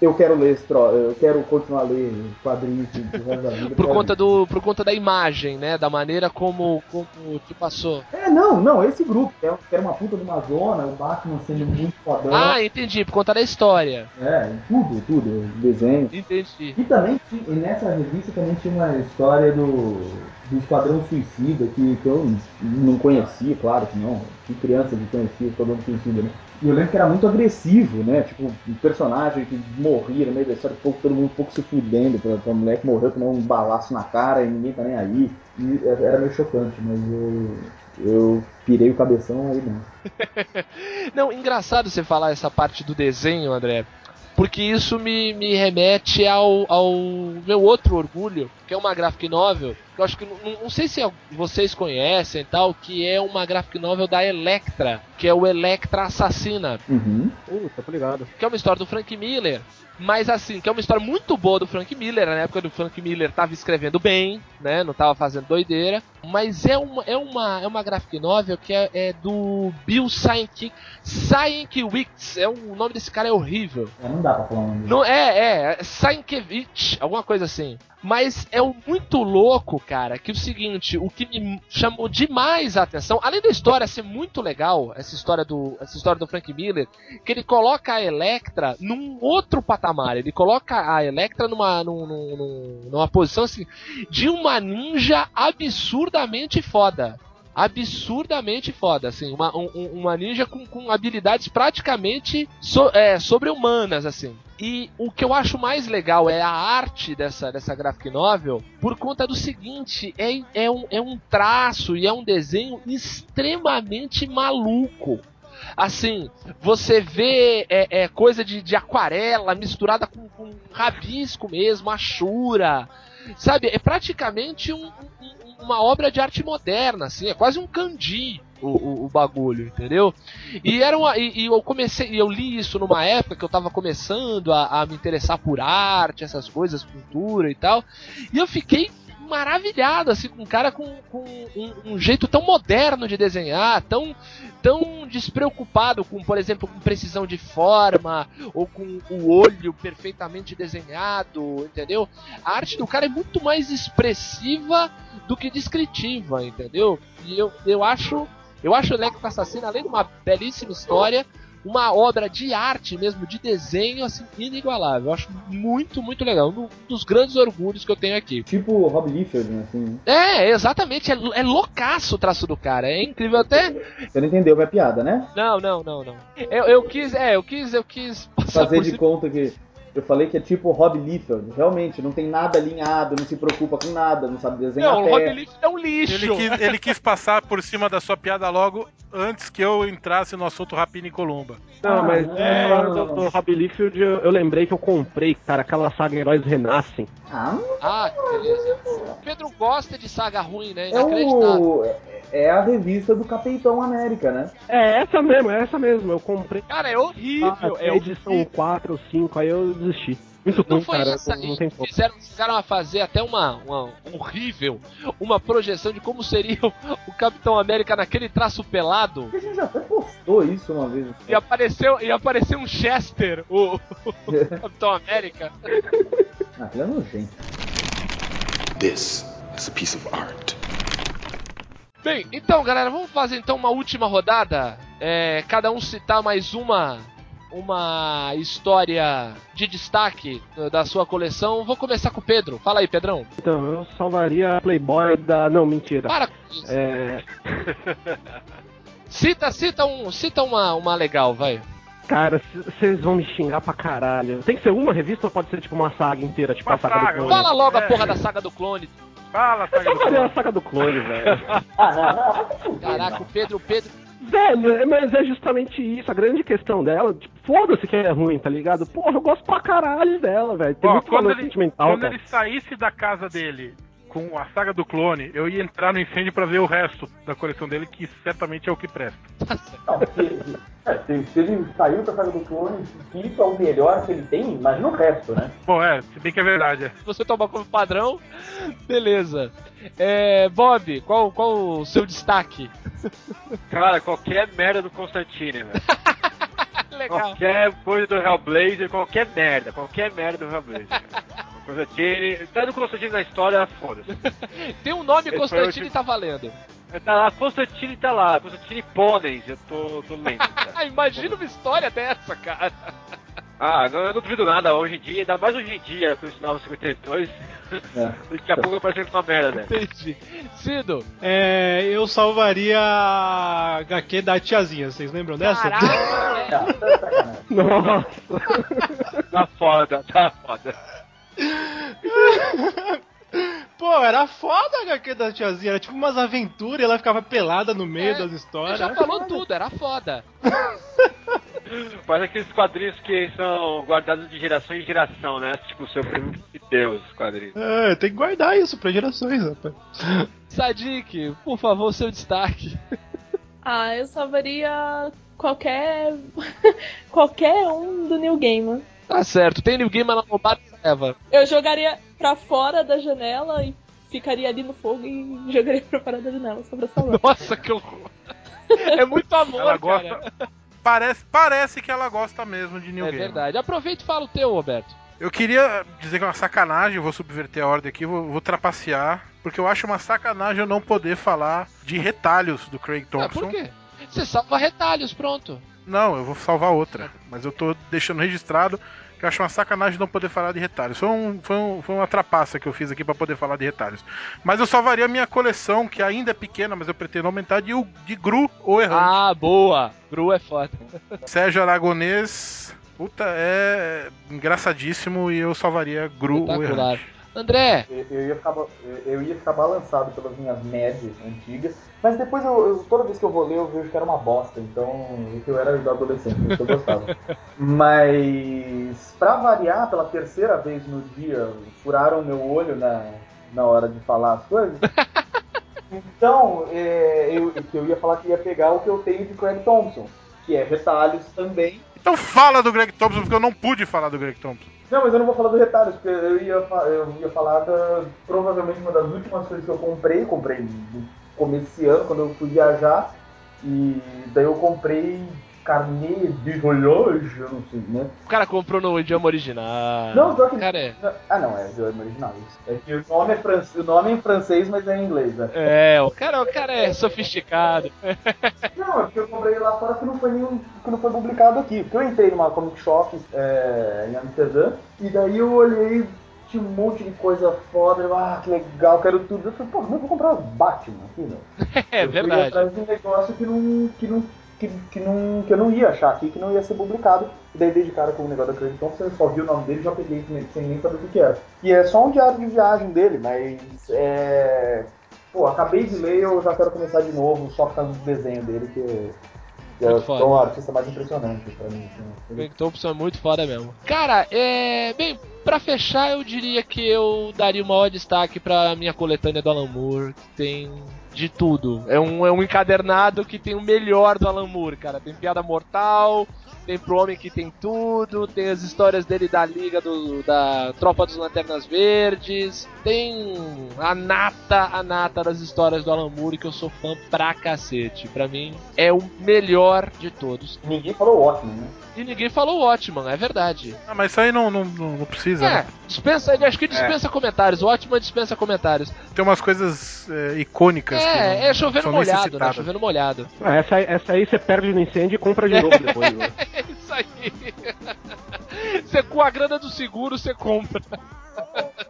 Eu quero ler esse tro... eu quero continuar a ler quadrinhos do resto da vida. Por conta, do, por conta da imagem, né? Da maneira como, como te passou. É, não, não, esse grupo, que era- que era uma puta de uma zona, o Batman sendo muito fodão. Ah, entendi, por conta da história. É, tudo, tudo, desenho. Entendi. E também, e nessa revista também tinha uma história do, do Esquadrão Suicida, que, que eu não conhecia, claro que não. Que criança que conhecia o Esquadrão Suicida, né? E eu lembro que era muito agressivo, né? Tipo, um personagem que morria no meio da história, pouco, todo mundo um pouco se fudendo pra, pra mulher que morreu, tomou um balaço na cara e ninguém tá nem aí. E era meio chocante, mas eu, eu pirei o cabeção aí não. Não, engraçado você falar essa parte do desenho, André. Porque isso me, me remete ao, ao meu outro orgulho, que é uma graphic novel, que eu acho que não, não sei se vocês conhecem e tal, que é uma graphic novel da Electra, que é o Electra Assassina. Uhum. Uh, tá ligado. que é uma história do Frank Miller, mas assim, que é uma história muito boa do Frank Miller, na época do Frank Miller tava escrevendo bem, né, não tava fazendo doideira, mas é uma, é uma, é uma graphic novel que é, é do Bill Sienkiewicz, Sienkiewicz, é, o nome desse cara é horrível. É, não dá pra falar o nome dele. Não, é, é, é Sienkiewicz, alguma coisa assim. Mas é um muito louco, cara, que o seguinte, o que me chamou demais a atenção, além da história ser muito legal, essa história do, essa história do Frank Miller, que ele coloca a Electra num outro patamar, ele coloca a Electra numa, num- num- num- numa posição assim, de uma ninja absurdamente foda. Absurdamente foda, assim, uma, um- um- uma ninja com, com habilidades praticamente so- é, sobre-humanas, assim. E o que eu acho mais legal é a arte dessa, dessa graphic novel, por conta do seguinte: é, é, um, é um traço e é um desenho extremamente maluco. Assim, você vê é, é, coisa de, de aquarela misturada com, com rabisco mesmo, achura. Sabe, é praticamente um- um- uma obra de arte moderna, assim, é quase um kanji o, o, o bagulho, entendeu? E era uma, e, e eu comecei, eu li isso numa época que eu tava começando a, a me interessar por arte, essas coisas, cultura e tal. E eu fiquei maravilhado, assim, com um cara com, com um, um jeito tão moderno de desenhar, tão, tão despreocupado com, por exemplo, com precisão de forma, ou com o olho perfeitamente desenhado, entendeu? A arte do cara é muito mais expressiva do que descritiva, entendeu? E eu, eu acho. Eu acho Electra Assassina, além de uma belíssima história, uma obra de arte mesmo, de desenho, assim, inigualável. Eu acho muito, muito legal. Um dos grandes orgulhos que eu tenho aqui. Tipo o Rob Liefeld, né? Assim, É, exatamente. É, é loucaço o traço do cara. É incrível até. você não entendeu minha piada, né? Não, não, não, não. Eu, eu quis, é, eu quis, eu quis Fazer de cima. conta que eu falei que é tipo Rob Liefeld. Realmente, não tem nada alinhado, não se preocupa com nada, não sabe desenhar Não, o. Rob Liefeld é um lixo. Ele quis, ele quis passar por cima da sua piada logo antes que eu entrasse no assunto Rapina e Columba. Não, mas é. falando do, do Rob Liefeld, eu, eu lembrei que eu comprei, cara, aquela saga Heróis Renascem. Ah, Ah, que beleza. O Pedro gosta de saga ruim, né? é Inacreditável. o. É a revista do Capitão América, né? É essa mesmo, é essa mesmo. Eu comprei Cara, é horrível. é edição 4 ou 5, aí eu desisti. Muito Não ruim, foi cara. essa não, aí não fizeram, fizeram a fazer até uma, uma horrível, uma projeção de como seria o, o Capitão América naquele traço pelado. A gente já até postou isso uma vez. E apareceu, e apareceu um Chester, o, o Capitão América. Ah, aquilo é nojento. This is a piece of art. Bem, então galera, vamos fazer então uma última rodada. É, cada um citar mais uma uma história de destaque da sua coleção. Vou começar com o Pedro. Fala aí, Pedrão. Então, eu salvaria a Playboy da. Não, mentira. Para com isso. É. Cita, cita um, cita uma, uma legal, vai. Cara, vocês vão me xingar pra caralho. Tem que ser uma revista ou pode ser tipo uma saga inteira, tipo Uma a saga, saga, do clone? Fala logo a É. porra da saga do clone. Fala, Eu saga do salvaria Columba. a saga do clone, velho. Caraca, o Pedro, o Pedro. Velho, mas é justamente isso. A grande questão dela, tipo, foda-se que é ruim, tá ligado? Porra, eu gosto pra caralho dela, velho. Tem Ó, muito valor ele, sentimental, quando cara. ele saísse da casa dele com a saga do clone, eu ia entrar no incêndio pra ver o resto da coleção dele, que certamente é o que presta. Não, se, é, se, se ele saiu da saga do clone, se isso é o melhor que ele tem, imagina o resto, né? Bom, é, se bem que é verdade. É. Se você tomar como padrão, beleza. É, Bob, qual, qual o seu destaque? Cara, qualquer merda do Constantine, velho. legal. Qualquer coisa do Hellblazer, qualquer merda, qualquer merda do Hellblazer. Constantine, tá no Constantine na história, foda-se. Tem um nome Esse Constantine tá valendo. Tá lá, Constantine tá lá, Constantine Pôneis, eu tô, tô lendo. cara. Imagina uma história dessa, cara. Ah, não, eu não duvido nada hoje em dia, ainda mais hoje em dia, com esse novo 52. Daqui a pouco aparecendo uma merda, né? Entendi. Cido. É, eu salvaria a HQ da tiazinha, vocês lembram dessa? Nossa. Tá foda, tá foda. Pô, era foda a HQ da tiazinha, era tipo umas aventuras e ela ficava pelada no meio É, das histórias. já falou foda. tudo, era foda. Parece aqueles quadrinhos que são guardados de geração em geração, né? Tipo, o seu primo de Deus, os quadrinhos. É, tem que guardar isso pra gerações, rapaz. Sadik, por favor, seu destaque. Ah, eu salvaria qualquer. qualquer um do New Gamer. Tá certo, tem New Game na lombada leva. Eu jogaria pra fora da janela e ficaria ali no fogo e jogaria pra fora da janela, só pra salvar. Nossa, que horror. É muito amor, Ela cara. gosta. Parece, parece que ela gosta mesmo de New É Game. verdade. Aproveita e fala o teu, Roberto. Eu queria dizer que é uma sacanagem, eu vou subverter a ordem aqui, vou, vou trapacear, porque eu acho uma sacanagem eu não poder falar de retalhos do Craig Ah, Thompson. por quê? Você salva retalhos, pronto. Não, eu vou salvar outra, mas eu tô deixando registrado eu acho uma sacanagem não poder falar de retalhos. Foi, um, foi, um, foi uma trapaça que eu fiz aqui pra poder falar de retalhos. Mas eu salvaria a minha coleção, que ainda é pequena, mas eu pretendo aumentar, de, de Gru ou Errante. Ah, boa. Gru é foda. Sérgio Aragonês, puta, é engraçadíssimo e eu salvaria Gru ou. Errante. André, Eu, eu ia ficar, eu- eu ia ficar balançado pelas minhas médias antigas, mas depois eu, eu- toda vez que eu vou ler eu vejo que era uma bosta, então que eu era do adolescente, isso eu gostava. mas pra variar, pela terceira vez no dia, furaram meu olho na, na hora de falar as coisas. Então, é, eu, eu ia falar que ia pegar o que eu tenho de Craig Thompson, que é retalhos também. Então fala do Greg Thompson, porque eu não pude falar do Greg Thompson. Não, mas eu não vou falar do retalhos, porque eu ia, eu ia falar da, provavelmente uma das últimas coisas que eu comprei, comprei no começo ano, quando eu fui viajar, e daí eu comprei carnê de voyage, eu não sei, né? o cara comprou no idioma original. Não, pior que- Cara, é. Ah não, é o original. isso. É que o nome é, o nome é em francês, mas é em inglês, né? É, o cara, o cara é sofisticado. Não, é porque eu comprei lá fora que não foi nenhum, que não foi publicado aqui. Porque eu entrei numa comic shop é, em Amsterdã e daí eu olhei, um monte de coisa foda, eu, ah, que legal, quero tudo. Eu falei, pô, mas eu vou comprar Batman aqui, né? É eu fui verdade. atrás de um negócio que não. Que não que, que, não, que eu não ia achar aqui, que não ia ser publicado. E daí, desde cara com o negócio da Craig Thompson, eu só vi o nome dele e já peguei sem, sem nem saber o que, que era. E é só um diário de viagem dele, mas é. Pô, acabei de ler eu já quero começar de novo, só por causa do desenho dele, que, é, o artista mais impressionante pra mim. assim. O Greg Thompson é muito foda mesmo. Cara, é. Bem, pra fechar, eu diria que eu daria o maior destaque pra minha coletânea do Alan Moore, que tem de tudo. É um, é um encadernado que tem o melhor do Alan Moore, cara. Tem piada mortal, tem pro homem que tem tudo, tem as histórias dele da Liga do, da Tropa dos Lanternas Verdes, tem a nata, a nata das histórias do Alan Moore, que eu sou fã pra cacete. Pra mim, é o melhor de todos. Ninguém falou ótimo, né? E ninguém falou Watchman, é verdade. Ah, mas isso aí não, não, não, precisa, É, né? dispensa, acho que dispensa comentários. O Watchman dispensa comentários. Tem umas coisas é, icônicas não, É, é chovendo molhado, né? Chovendo molhado. Ah, essa, aí- essa aí você perde no incêndio e compra de novo depois. É isso aí. Você com a grana do seguro, você compra.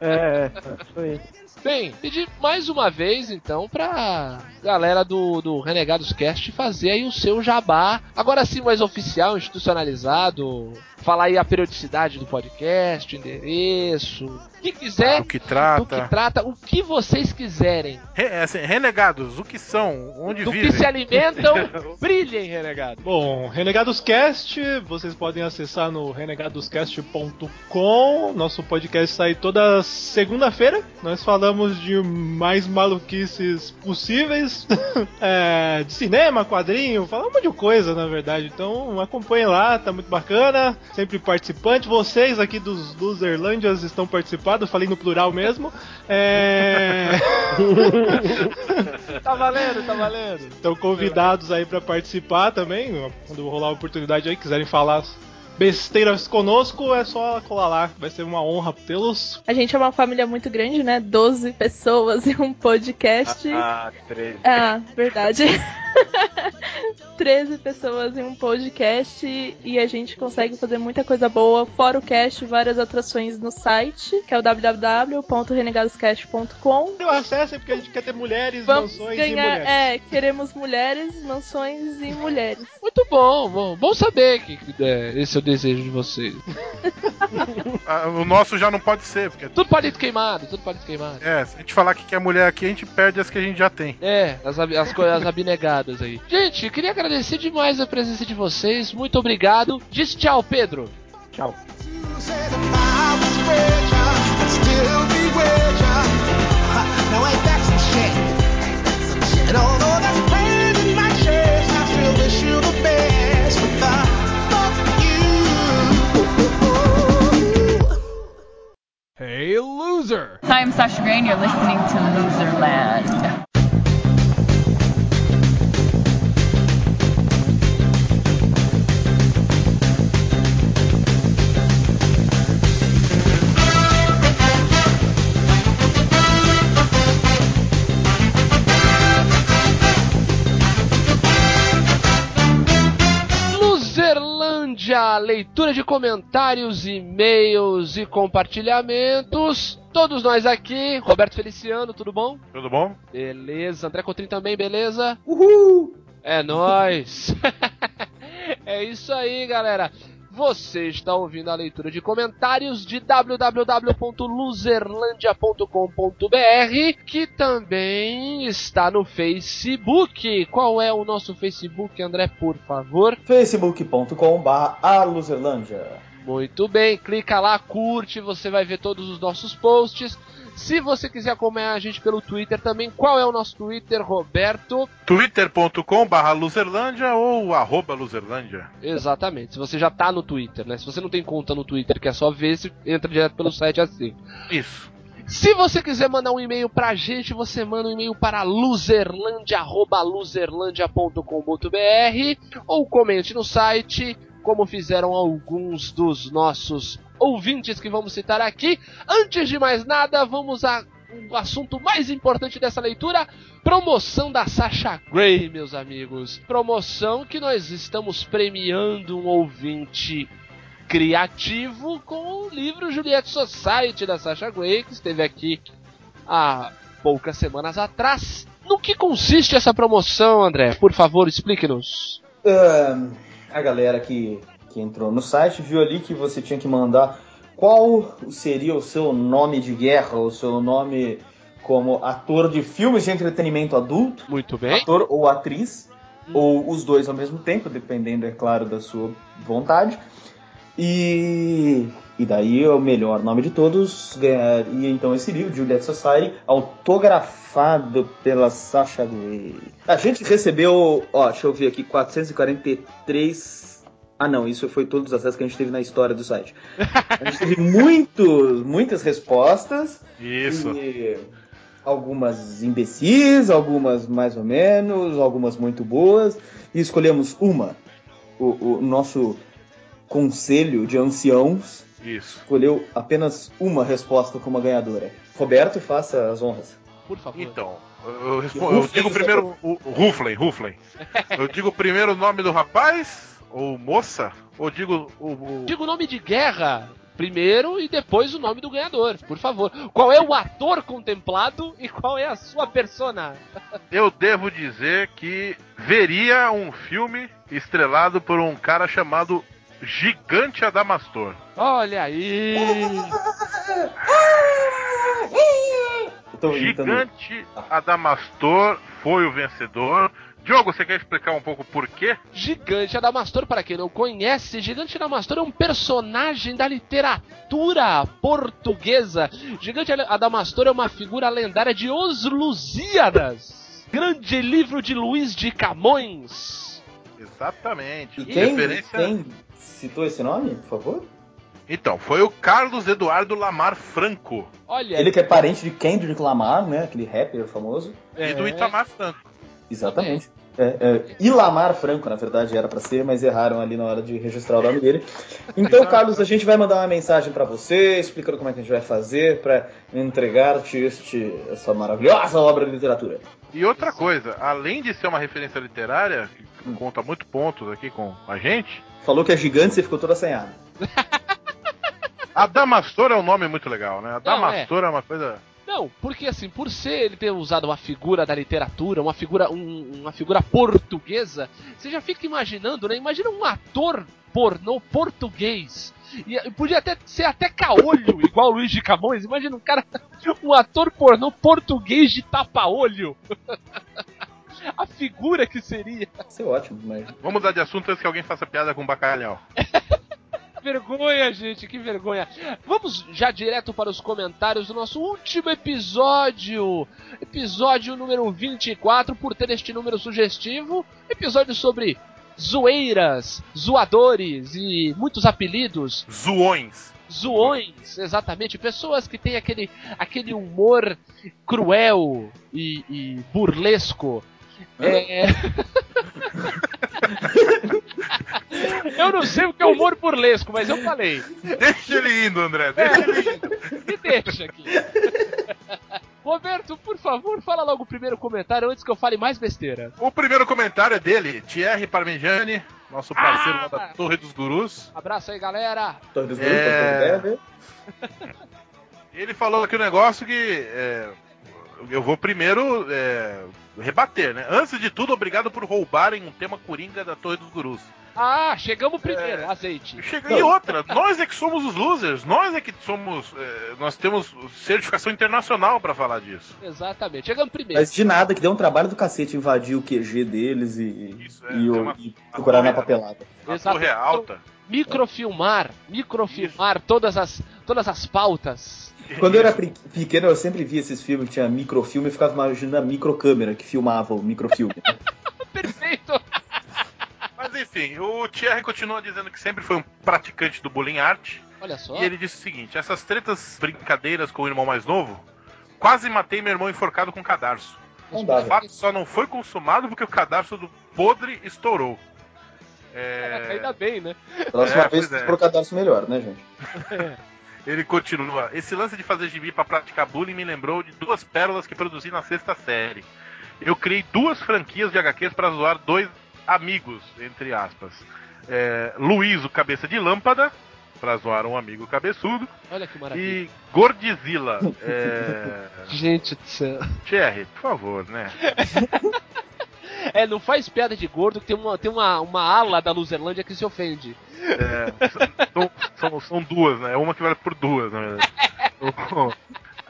É, é, isso aí. Bem, pedir mais uma vez então pra galera do, do Renegados Cast fazer aí o seu jabá. Agora sim, mais oficial, institucionalizado. Falar aí a periodicidade do podcast, o endereço. O que quiser. Do que Do trata. que trata, o que vocês quiserem. Re- é assim, renegados, o que são? Onde Do vivem? que se alimentam, brilhem, renegado. Bom, Renegadoscast, vocês podem acessar no renegadoscast.com. Nosso podcast sai toda segunda-feira. Nós falamos de mais maluquices possíveis, é, de cinema, quadrinho, falamos um monte de coisa, na verdade. Então acompanhem lá, tá muito bacana. Sempre participante. Vocês aqui dos Loserlândias estão participando, falei no plural mesmo. É... Tá valendo, tá valendo. Estão convidados aí pra participar também. Quando rolar a oportunidade aí, quiserem falar besteiras conosco, é só colar lá. Vai ser uma honra tê-los. A gente é uma família muito grande, né? 12 pessoas e um podcast. Ah, 13. Ah, verdade. 13 pessoas em um podcast e a gente consegue fazer muita coisa boa, fora o cast, várias atrações no site, que é o www.renegadoscast.com. Acessem porque a gente quer ter mulheres, Vamos mansões ganhar, e mulheres. é, queremos mulheres, mansões e mulheres. Muito bom, bom, bom saber que é, esse é o desejo de vocês. Ah, o nosso já não pode ser, porque. Tudo palito queimado, tudo palito queimado. É, se a gente falar que quer mulher aqui, a gente perde as que a gente já tem. É, as, ab- as coisas abnegadas aí. Gente, queria agradecer demais a presença de vocês. Muito obrigado. Diz tchau, Pedro. Tchau. And although Hey, loser! Hi, I'm Sasha Gray, and you're listening to Loserland. Luzerlândia, leitura de comentários, e-mails e compartilhamentos. Todos nós aqui, Roberto Feliciano, tudo bom? Tudo bom? Beleza, André Cotrim também, beleza? Uhul! É nóis! é isso aí, galera. Você está ouvindo a leitura de comentários de www.luzerlandia.com.br, que também está no Facebook. Qual é o nosso Facebook, André, por favor? facebook.com.br aluzerlândia. Muito bem, clica lá, curte, você vai ver todos os nossos posts. Se você quiser acompanhar a gente pelo Twitter também, qual é o nosso Twitter, Roberto? twitter.com barra luzerlândia ou arroba luzerlândia. Exatamente, se você já tá no Twitter, né? Se você não tem conta no Twitter, que é só ver, você entra direto pelo site assim. Isso. Se você quiser mandar um e-mail pra gente, você manda um e-mail para luzerlandia.luzerlandia.com.br ou comente no site, como fizeram alguns dos nossos ouvintes que vamos citar aqui. Antes de mais nada, vamos a o assunto mais importante dessa leitura, promoção da Sasha Grey, meus amigos. Promoção que nós estamos premiando um ouvinte criativo com o livro Juliette Society da Sasha Grey, que esteve aqui há poucas semanas atrás. No que consiste essa promoção, André? Por favor, explique-nos. A galera que, que entrou no site viu ali que você tinha que mandar qual seria o seu nome de guerra, o seu nome como ator de filmes de entretenimento adulto. Muito bem. Ator ou atriz, ou os dois ao mesmo tempo, dependendo, é claro, da sua vontade. E, e daí o melhor nome de todos ganharia então esse livro, Juliet Society, autografado pela Sasha Grey. A gente recebeu, ó, deixa eu ver aqui, 443. Ah não, isso foi todos os acessos que a gente teve na história do site. A gente teve muito, muitas respostas. Isso. E algumas imbecis, algumas mais ou menos, algumas muito boas. E escolhemos uma. O, o nosso conselho de anciãos Isso. escolheu apenas uma resposta como a ganhadora. Roberto, faça as honras. Por favor. Então, eu, respondo, eu digo primeiro o o Ruflen, Ruflen. Eu digo primeiro o nome do rapaz ou moça? Ou digo o, o- Diga o nome de guerra primeiro e depois o nome do ganhador, por favor. Qual é o ator contemplado e qual é a sua persona? eu devo dizer que veria um filme estrelado por um cara chamado Gigante Adamastor. Olha aí! Gigante Adamastor foi o vencedor. Diogo, você quer explicar um pouco por quê? Gigante Adamastor, para quem não conhece, Gigante Adamastor é um personagem da literatura portuguesa. Gigante Adamastor é uma figura lendária de Os Lusíadas, grande livro de Luís de Camões. Exatamente. E quem, Referência quem citou esse nome, por favor? Então, foi o Carlos Eduardo Lamar Franco. Olha, Ele que é parente de Kendrick Lamar, né? Aquele rapper famoso. E do Itamar Franco. Exatamente. É, é, Ilamar Franco, na verdade, era pra ser, mas erraram ali na hora de registrar o nome dele. Então, Carlos, a gente vai mandar uma mensagem pra você, explicando como é que a gente vai fazer pra entregar-te este, essa maravilhosa obra de literatura. E outra coisa, além de ser uma referência literária, que conta muito pontos aqui com a gente, Falou que é gigante e você ficou toda assanhada. Adamastor é um nome muito legal, né? Adamastor é. uma coisa. Não, porque assim, por ser ele ter usado uma figura da literatura, uma figura, um- uma figura portuguesa, você já fica imaginando, né? Imagina um ator pornô português. E e podia até ser até caolho, igual o Luiz de Camões. Imagina um cara, um ator pornô português de tapa-olho. A figura que seria. Isso é ótimo, mas. Vamos mudar de assunto antes que alguém faça piada com bacalhau. vergonha, gente, que vergonha. Vamos já direto para os comentários do nosso último episódio. Episódio número 24, por ter este número sugestivo. Episódio sobre zoeiras, zoadores e muitos apelidos. Zoões. Zoões, exatamente. Pessoas que têm aquele, aquele humor cruel e, e burlesco. É... eu não sei o que é humor burlesco, mas eu falei. Deixa ele indo, André. Deixa ele indo. Me deixa aqui. Roberto, por favor, fala logo o primeiro comentário antes que eu fale mais besteira. O primeiro comentário é dele, Thierry Parmigiani, nosso parceiro lá da Torre dos Gurus. Abraço aí, galera. Torre dos É. Gurus, Ele falou aqui um negócio que é, eu vou primeiro é, rebater, né? Antes de tudo, obrigado por roubarem um tema coringa da Torre dos Gurus. Ah, chegamos primeiro, azeite. Chega e outra, nós é que somos os losers, nós é que somos, é, nós temos certificação internacional pra falar disso. Exatamente, chegamos primeiro. Mas de nada, que deu um trabalho do cacete invadir o QG deles e, é, e, é o- uma- e procurar na papelada. A Exato. torre é alta. Microfilmar, microfilmar todas as, todas as pautas. Quando eu era pe- pequeno, eu sempre via esses filmes que tinha microfilme e ficava imaginando a microcâmera que filmava o microfilme. né? Perfeito. Mas enfim, o Thierry continua dizendo que sempre foi um praticante do bullying art. Olha só. E ele disse o seguinte: essas tretas brincadeiras com o irmão mais novo, quase matei meu irmão enforcado com cadarço. Não dá, O fato só não foi consumado porque o cadarço do podre estourou. É... Ainda bem, né? Próxima É, vez, é. pro cadastro melhor, né, gente? Ele continua. Esse lance de fazer gibi pra praticar bullying me lembrou de duas pérolas que produzi na sexta série. Eu criei duas franquias de HQs pra zoar dois amigos, entre aspas. É, Luiz, o cabeça de lâmpada, pra zoar um amigo cabeçudo. Olha que maravilha. E Gordizilla. É... Gente do céu. Thierry, por favor, né? É, não faz piada de gordo que tem uma, tem uma, uma ala da Luzerlândia que se ofende. É, são, são- são duas, né? Uma que vale por duas, na verdade.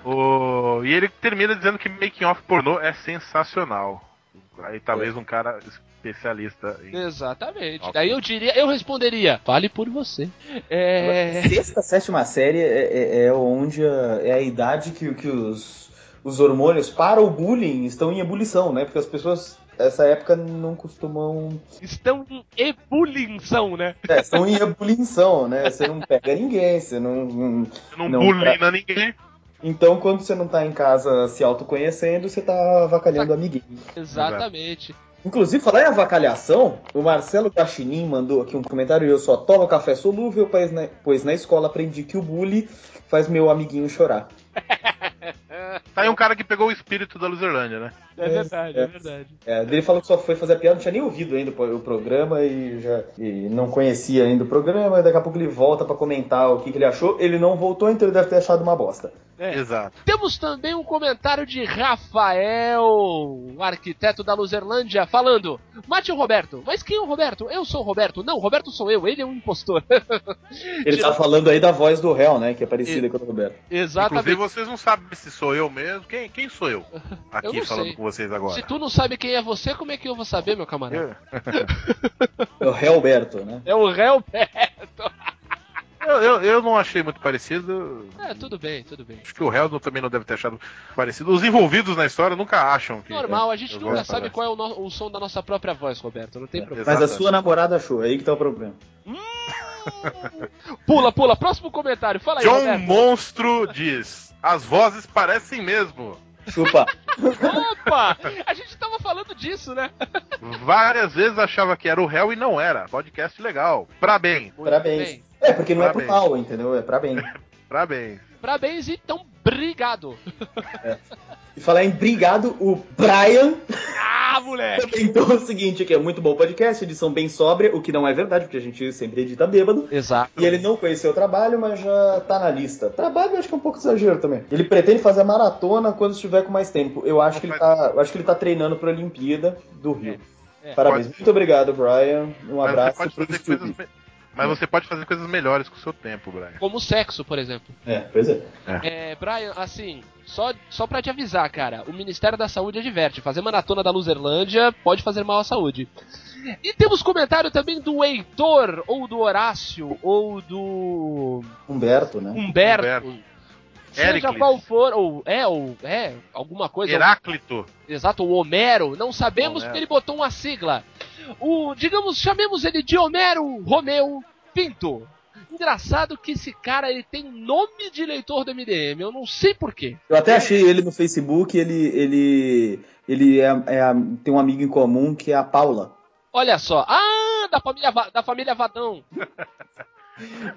O- o- e ele termina dizendo que making off pornô é sensacional. Aí talvez um cara especialista em. Exatamente. Daí eu diria, eu responderia, fale por você. É. Sexta, sétima série é, é- é onde a, é a idade que, que os, os hormônios para o bullying estão em ebulição, né? Porque as pessoas essa época não costumam. Estão em ebulição, né? É, estão em ebulição, né? Você não pega ninguém, você não. Não, não bulina ninguém. Então, quando você não tá em casa se autoconhecendo, você tá avacalhando o amiguinho. Exatamente. Inclusive, falar em avacalhação, o Marcelo Guaxinim mandou aqui um comentário e eu só tomo café solúvel, pois na, pois na escola aprendi que o bully faz meu amiguinho chorar. Tá aí um cara que pegou o espírito da Luzerlândia, né? É verdade, é verdade. É, ele falou que só foi fazer a piada, não tinha nem ouvido ainda o programa e já e não conhecia ainda o programa, e daqui a pouco ele volta pra comentar o que, que ele achou. Ele não voltou, então ele deve ter achado uma bosta. É. Exato. Temos também um comentário de Rafael, o arquiteto da Luzerlândia, falando: Mate o Roberto. Mas quem é o Roberto? Eu sou o Roberto. Não, o Roberto sou eu, ele é um impostor. Ele tá falando aí da voz do réu, né? Que é parecida com a do Roberto. Exatamente. Inclusive, vocês não sabem se sou eu mesmo. Quem, quem sou eu? Aqui Eu falando sei. com vocês agora. Se tu não sabe quem é você, como é que eu vou saber, meu camarada? É o Helberto, né? É o Helberto. Eu, eu, eu não achei muito parecido. É, tudo bem, tudo bem. Acho que o Heldo também não deve ter achado parecido. Os envolvidos na história nunca acham que. Normal, a gente eu nunca sabe qual é o, no- o som da nossa própria voz, Roberto. Não tem problema. Mas a sua namorada achou, aí que tá o problema. Pula, pula. Próximo comentário. Fala aí, John Roberto. Monstro diz: As vozes parecem mesmo. Chupa. Opa! A gente tava falando disso, né? Várias vezes achava que era o réu e não era. Podcast legal. Parabéns. Parabéns. É, porque não é pro mal, entendeu? É pra bem. Parabéns. Parabéns, então, obrigado. E falar em brigado, o Brian Ah, moleque! comentou o seguinte aqui, é muito bom podcast, edição bem sóbria, o que não é verdade, porque a gente sempre edita bêbado. Exato. E ele não conheceu o trabalho, mas já tá na lista. Trabalho eu acho que é um pouco exagero também. Ele pretende fazer a maratona quando estiver com mais tempo. Eu acho que ele tá, eu acho que ele tá treinando pra Olimpíada do Rio. É. Parabéns. Pode- Muito obrigado, Brian. Um Mas abraço você pode pro fazer coisas Mas você pode fazer coisas melhores com o seu tempo, Brian. Como sexo, por exemplo. É, pois é. É, Brian, assim, só, só pra te avisar, cara, o Ministério da Saúde adverte, fazer maratona da Luzerlândia pode fazer mal à saúde. E temos comentário também do Heitor, ou do Horácio, ou do Humberto, né? Humberto. Humberto. Seja Éricles. qual for, ou é, ou é, alguma coisa. Heráclito. Exato, o Homero, não sabemos Homero. porque ele botou uma sigla. O, digamos, chamemos ele de Homero Romeu Pinto. Engraçado que esse cara ele tem nome de leitor do MDM, eu não sei porquê. Eu até achei ele no Facebook, ele ele ele é, é tem um amigo em comum que é a Paula. Olha só, ah, da família, da família Vadão.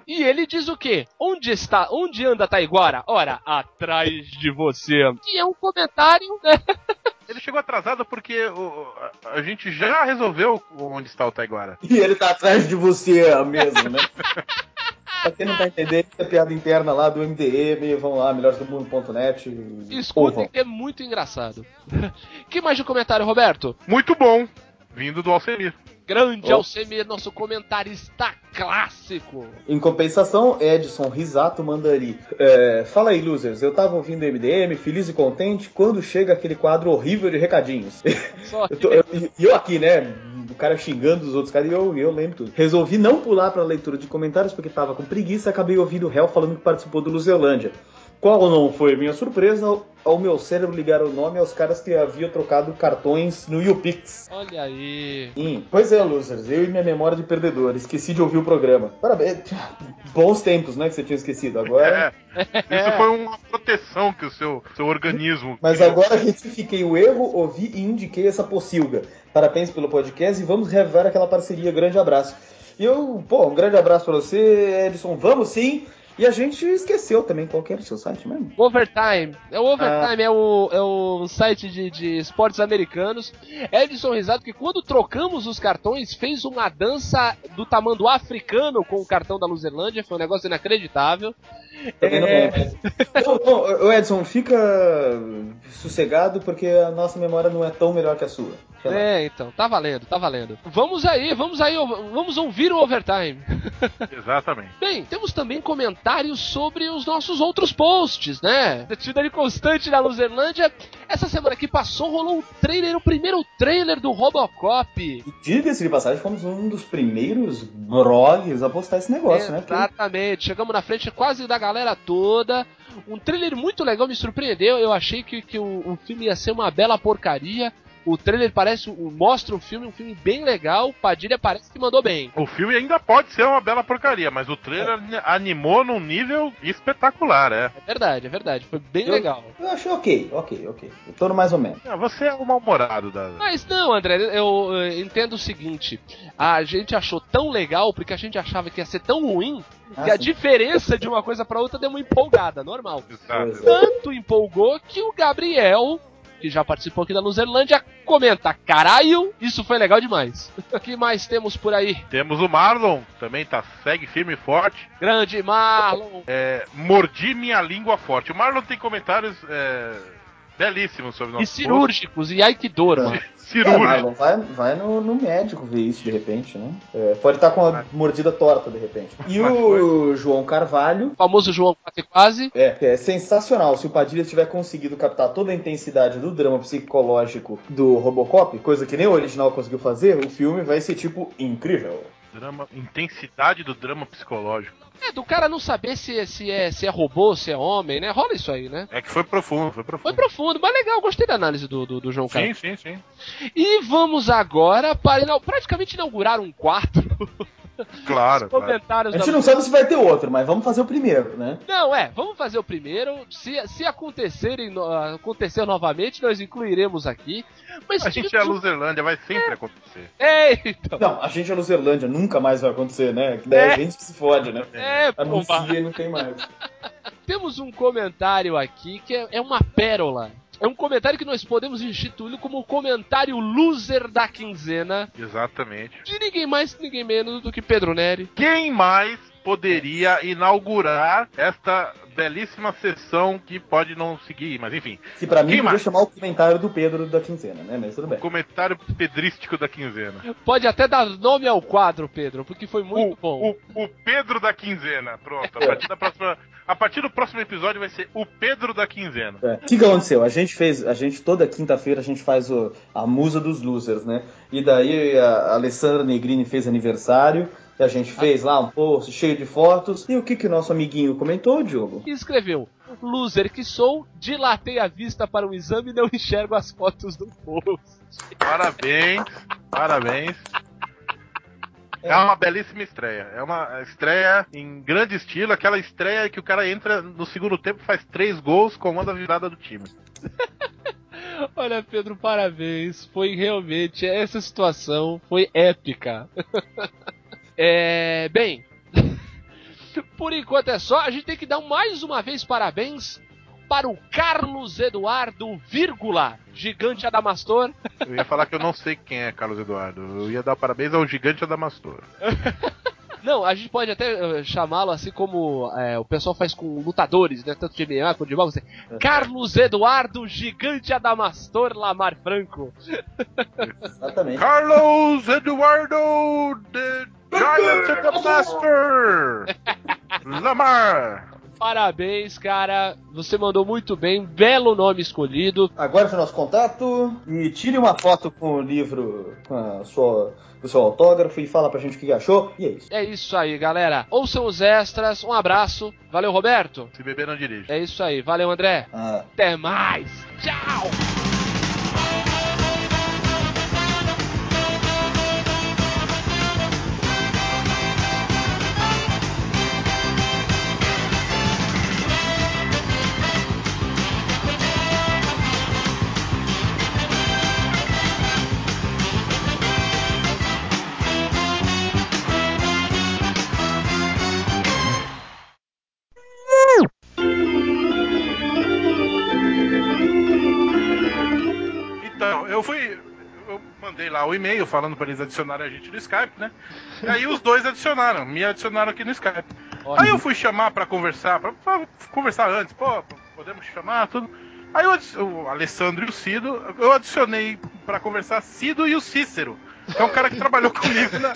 E ele diz o quê? Onde está, onde anda Taiguara? Ora, atrás de você. E é um comentário, né? Chegou atrasado porque o- a, a gente já resolveu onde está o Taiguara. E ele tá atrás de você mesmo, né? pra quem não tá entendendo, é piada interna lá do MDM, vão lá, melhoresdomundo.net. Escutem que é muito engraçado. que mais de comentário, Roberto? Muito bom. Vindo do Alcemir. Grande Oh. Alcemir, nosso comentarista clássico. Em compensação, Edson Risato Mandari. É, fala aí, losers. Eu tava ouvindo o MDM, feliz e contente, quando chega aquele quadro horrível de recadinhos. Só Eu tô- eu- E eu, aqui, né? O cara xingando os outros caras e eu, eu lembro tudo. Resolvi não pular pra leitura de comentários porque tava com preguiça e acabei ouvindo o réu falando que participou do Luzelândia. Qual não foi minha surpresa ao, meu cérebro ligar o nome aos caras que haviam trocado cartões no YouPix. Olha aí. Sim, pois é, losers, eu e minha memória de perdedor, esqueci de ouvir o programa. Parabéns, bons tempos, né, que você tinha esquecido. Agora, Isso foi uma proteção que o seu, seu organismo. mas agora retifiquei o erro, ouvi e indiquei essa pocilga. Parabéns pelo podcast e vamos rever aquela parceria. Grande abraço. E eu, pô, um grande abraço pra você, Edson. Vamos sim. E a gente esqueceu também qual que era o seu site mesmo. Overtime. É o Overtime, é, o, é o site de, de esportes americanos. Edson Risado, que quando trocamos os cartões, fez uma dança do tamanho africano com o cartão da Luzerlândia. Foi um negócio inacreditável. Também não É. Não, não, ô, Edson, fica sossegado porque a nossa memória não é tão melhor que a sua. É, então, tá valendo, tá valendo. Vamos aí, vamos aí, vamos ouvir o Overtime. Exatamente. Bem, temos também comentários sobre os nossos outros posts, né? Atividade constante na Luzerlândia. Essa semana que passou, rolou o trailer, o primeiro trailer do Robocop. Diga-se de passagem, fomos um dos primeiros blogs a postar esse negócio, né? Porque Exatamente, chegamos na frente quase da galera toda. Um trailer muito legal, me surpreendeu. Eu achei que, que o, o filme ia ser uma bela porcaria. O trailer parece, mostra o filme, um filme bem legal. Padilha parece que mandou bem. O filme ainda pode ser uma bela porcaria, mas o trailer animou num nível espetacular, é. É verdade, é verdade. Foi bem Eu- legal. Eu achei ok, ok, ok. Eu tô no mais ou menos. Ah, Você é o mal-humorado da. Mas não, André, eu, eh, entendo o seguinte: a gente achou tão legal porque a gente achava que ia ser tão ruim Ah, que a sim. diferença de uma coisa pra outra deu uma empolgada, normal. Exato. Tanto empolgou que o Gabriel, que já participou aqui da Luzerlândia, comenta: caralho, isso foi legal demais. O que mais temos por aí? Temos o Marlon, também tá segue firme e forte. Grande Marlon. É, mordi minha língua forte. O Marlon tem comentários é, belíssimos sobre o E cirúrgicos, e ai É, Cirúrgico. Marlon, vai, vai no, no médico ver isso de repente, né? É, pode estar com a mordida torta de repente. E o João Carvalho. O famoso João Quase Quase. É, é sensacional. Se o Padilha tiver conseguido captar toda a intensidade do drama psicológico do Robocop, coisa que nem o original conseguiu fazer, o filme vai ser tipo incrível. Drama, intensidade do drama psicológico. É, do cara não saber se, se, é, se é robô, se é homem, né? Rola isso aí, né? É que foi profundo, foi Foi profundo. profundo, mas legal, gostei da análise do, do, do João Carlos. Sim, sim, sim. E vamos agora para inau- praticamente inaugurar um quadro Claro, Os comentários A gente da não sabe se vai ter outro, mas vamos fazer o primeiro, né? Não, é, vamos fazer o primeiro. Se, se acontecerem, acontecer novamente, nós incluiremos aqui. Mas A gente é a Luzerlândia, vai sempre acontecer. É, então. Não, a gente é Luzerlândia, nunca mais vai acontecer, né? Que daí É. a gente se fode, né? É, pô, Anuncia e não tem mais. Temos um comentário aqui que é, é uma pérola. É um comentário que nós podemos instituí-lo como o comentário loser da quinzena Exatamente. de ninguém mais, ninguém menos do que Pedro Neri. Quem mais poderia inaugurar esta belíssima sessão que pode não seguir, mas enfim. Que pra mim Quem podia mais? chamar o comentário do Pedro da quinzena, né? Mas tudo bem. Comentário pedrístico da quinzena. Pode até dar nome ao quadro, Pedro, porque foi muito bom. O, o Pedro da quinzena. Pronto. A partir, da próxima, a partir do próximo episódio vai ser o Pedro da quinzena. É. O que, que aconteceu? A gente fez, a gente toda quinta-feira a gente faz o- a musa dos losers, né? E daí a Alessandra Negrini fez aniversário, e a gente fez lá um post cheio de fotos. E o que que o nosso amiguinho comentou, Diogo? E escreveu: Loser que sou, dilatei a vista para o exame e não enxergo as fotos do post. Parabéns, parabéns. É uma belíssima estreia. É uma estreia em grande estilo, aquela estreia que o cara entra no segundo tempo, faz três gols, comanda a virada do time. Olha, Pedro, parabéns. Foi realmente essa situação foi épica. é, bem, por enquanto é só. A gente tem que dar mais uma vez parabéns para o Carlos Eduardo, vírgula, gigante Adamastor. Eu ia falar que eu não sei quem é Carlos Eduardo. Eu ia dar parabéns ao gigante Adamastor. Não, a gente pode até eh, chamá-lo assim como eh, o pessoal faz com lutadores, né? Tanto de MMA quanto de boxe. Carlos Eduardo, gigante Adamastor Lamar Franco. Exatamente. Carlos Eduardo the Giant Adamastor! Lamar! Parabéns, cara. Você mandou muito bem. Belo nome escolhido. Agora é o nosso contato e tire uma foto com o livro, com a sua, o seu autógrafo e fala pra gente o que achou. E é isso. É isso aí, galera. Ouçam os extras. Um abraço. Valeu, Roberto. Se beber, não dirige. É isso aí. Valeu, André. Ah. Até mais. Tchau. Lá o e-mail falando pra eles adicionarem a gente no Skype, né? E aí os dois adicionaram, me adicionaram aqui no Skype. Aí eu fui chamar pra conversar, pra, pra conversar antes, pô, podemos chamar, tudo. Aí eu adic- o Alessandro e o Cido, eu adicionei pra conversar Cido e o Cícero, que é um cara que trabalhou comigo na,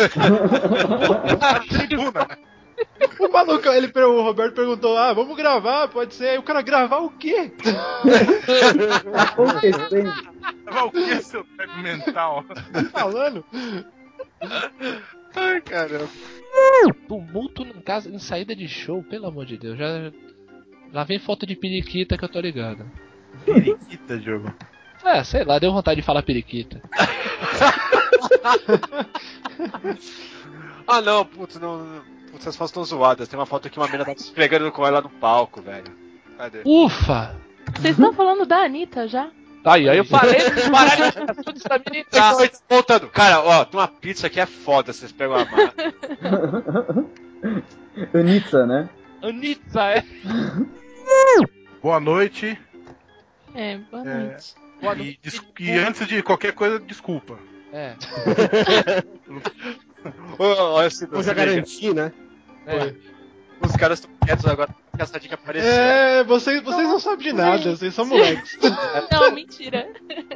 na tribuna. O maluco, ele, o Roberto perguntou: Ah, vamos gravar, pode ser. Aí o cara, gravar o quê? Que, seu pego mental? Tá falando? Ai, caramba. Tumulto em casa, em saída de show, pelo amor de Deus. Já, lá vem foto de periquita que eu tô ligado. Periquita, jogo. É, sei lá, deu vontade de falar periquita. Ah, não, putz, não. não- Putz, essas fotos estão zoadas. Tem uma foto que uma menina tá se esfregando com ela no palco, velho. Cadê? Ufa! Vocês estão falando da Anitta já? Aí, aí eu falei pra parar de tudo estabilizado. Tá, voltando. Cara, ó, tem uma pizza que é foda, vocês pegam a mão. Anitta, né? Anitta, é. Boa noite. É, boa É, noite. E, des- e antes de qualquer coisa, desculpa. É. Olha esse Eu já garanti, né? É. Os caras estão quietos agora porque essa dica apareceu. É, vocês, vocês não sabem de nada, vocês são moleques. Não, mentira.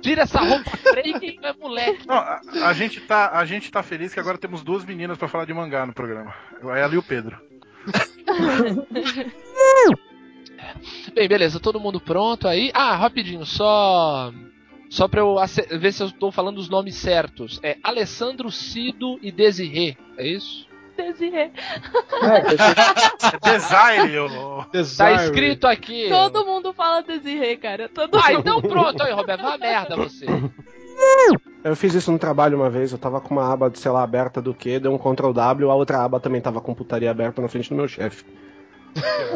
Tira essa roupa preta que é moleque. Não, a, a gente tá, a gente tá feliz que agora temos duas meninas pra falar de mangá no programa. Ela e o Pedro. Bem, beleza, todo mundo pronto aí. Ah, rapidinho, só. Só pra eu ver se eu tô falando os nomes certos. É Alessandro Cido e Desirê, é isso? Desirê. É Desire, ô. Tá escrito aqui. Todo mundo fala Desirê, cara. Todo Ah, mundo. então pronto aí, Roberto. Vai a merda você. Eu fiz isso no trabalho uma vez, eu tava com uma aba, sei lá, aberta do que, deu um Ctrl W, a outra aba também tava com putaria aberta na frente do meu chefe.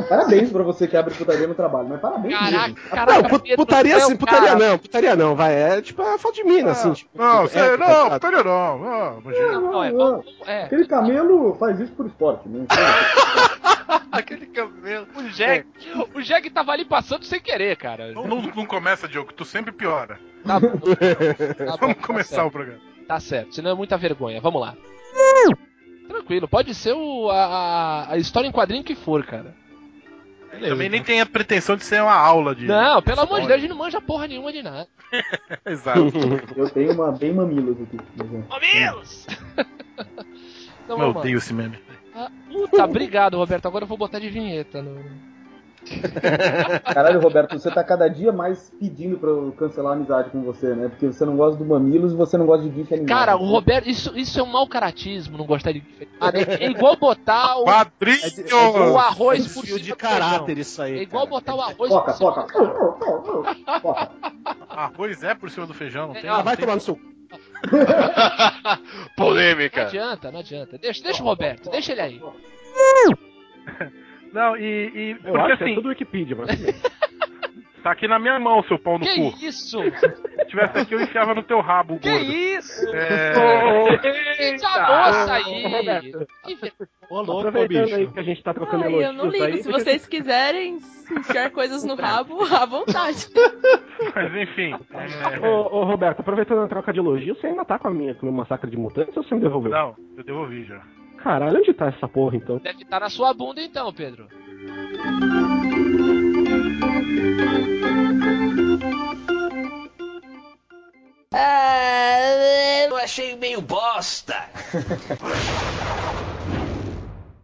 Parabéns pra você que abre putaria no trabalho, mas parabéns Caraca, mesmo. caraca, não, putaria é assim, o putaria não, putaria não, vai. É tipo a foto de mina, assim. Tipo, Não, tipo, é, não, tá- putaria não. não, imagina. Não, é, Não, é. Aquele camelo faz isso por esporte, né? Aquele camelo. O Jack, o Jack tava ali passando sem querer, cara. Não, não, não começa, Diogo, tu sempre piora. Tá bom. Tá bom, Vamos tá começar certo. o programa. Tá certo, senão é muita vergonha. Vamos lá. Tranquilo, pode ser o, a, a- história em quadrinho que for, cara. Também nem tem a pretensão de ser uma aula de. Não, pelo amor de. Deus, a gente não manja porra nenhuma de nada. Exato. Eu tenho uma bem mamilos aqui. Mamilos! Então, Eu vamos lá. odeio esse meme. Ah, Puta, obrigado, Roberto. Agora eu vou botar de vinheta. No... Caralho, Roberto, você tá cada dia mais pedindo pra eu cancelar a amizade com você, né? Porque você não gosta do mamilos e você não gosta de GIF animado. Cara, o Roberto, isso, isso é um mau caratismo, não gostar de. Ah, É, é igual botar o, Padrinho! o arroz por cima de do feijão. caráter isso aí. É igual cara. botar o arroz Foca, por cima foca. Foca. Arroz é por cima do feijão, não tem? Ah, não Vai tem- tomar no seu. Não Polêmica. adianta, não adianta. Deixa, deixa o Roberto, deixa ele aí. Não, e. e Eu porque acho que é assim, tudo Wikipedia, mas tá aqui na minha mão, seu pau no Que cu. isso? Se tivesse aqui, eu enfiava no teu rabo, Que gordo. isso? É... Eita, moça aí! Roberto. Que Ô, louco, Aproveitando bicho. aí que a gente tá trocando Ai, eu não ligo. aí, Se vocês quiserem enfiar coisas no rabo, à vontade. Mas enfim. é, Ô, ô, Roberto, aproveitando a troca de elogios, você ainda tá com a minha, com o meu massacre de mutantes ou você me devolveu? Não, eu devolvi já. Caralho, onde tá essa porra então? Deve estar na sua bunda então, Pedro. Ah, eu achei meio bosta.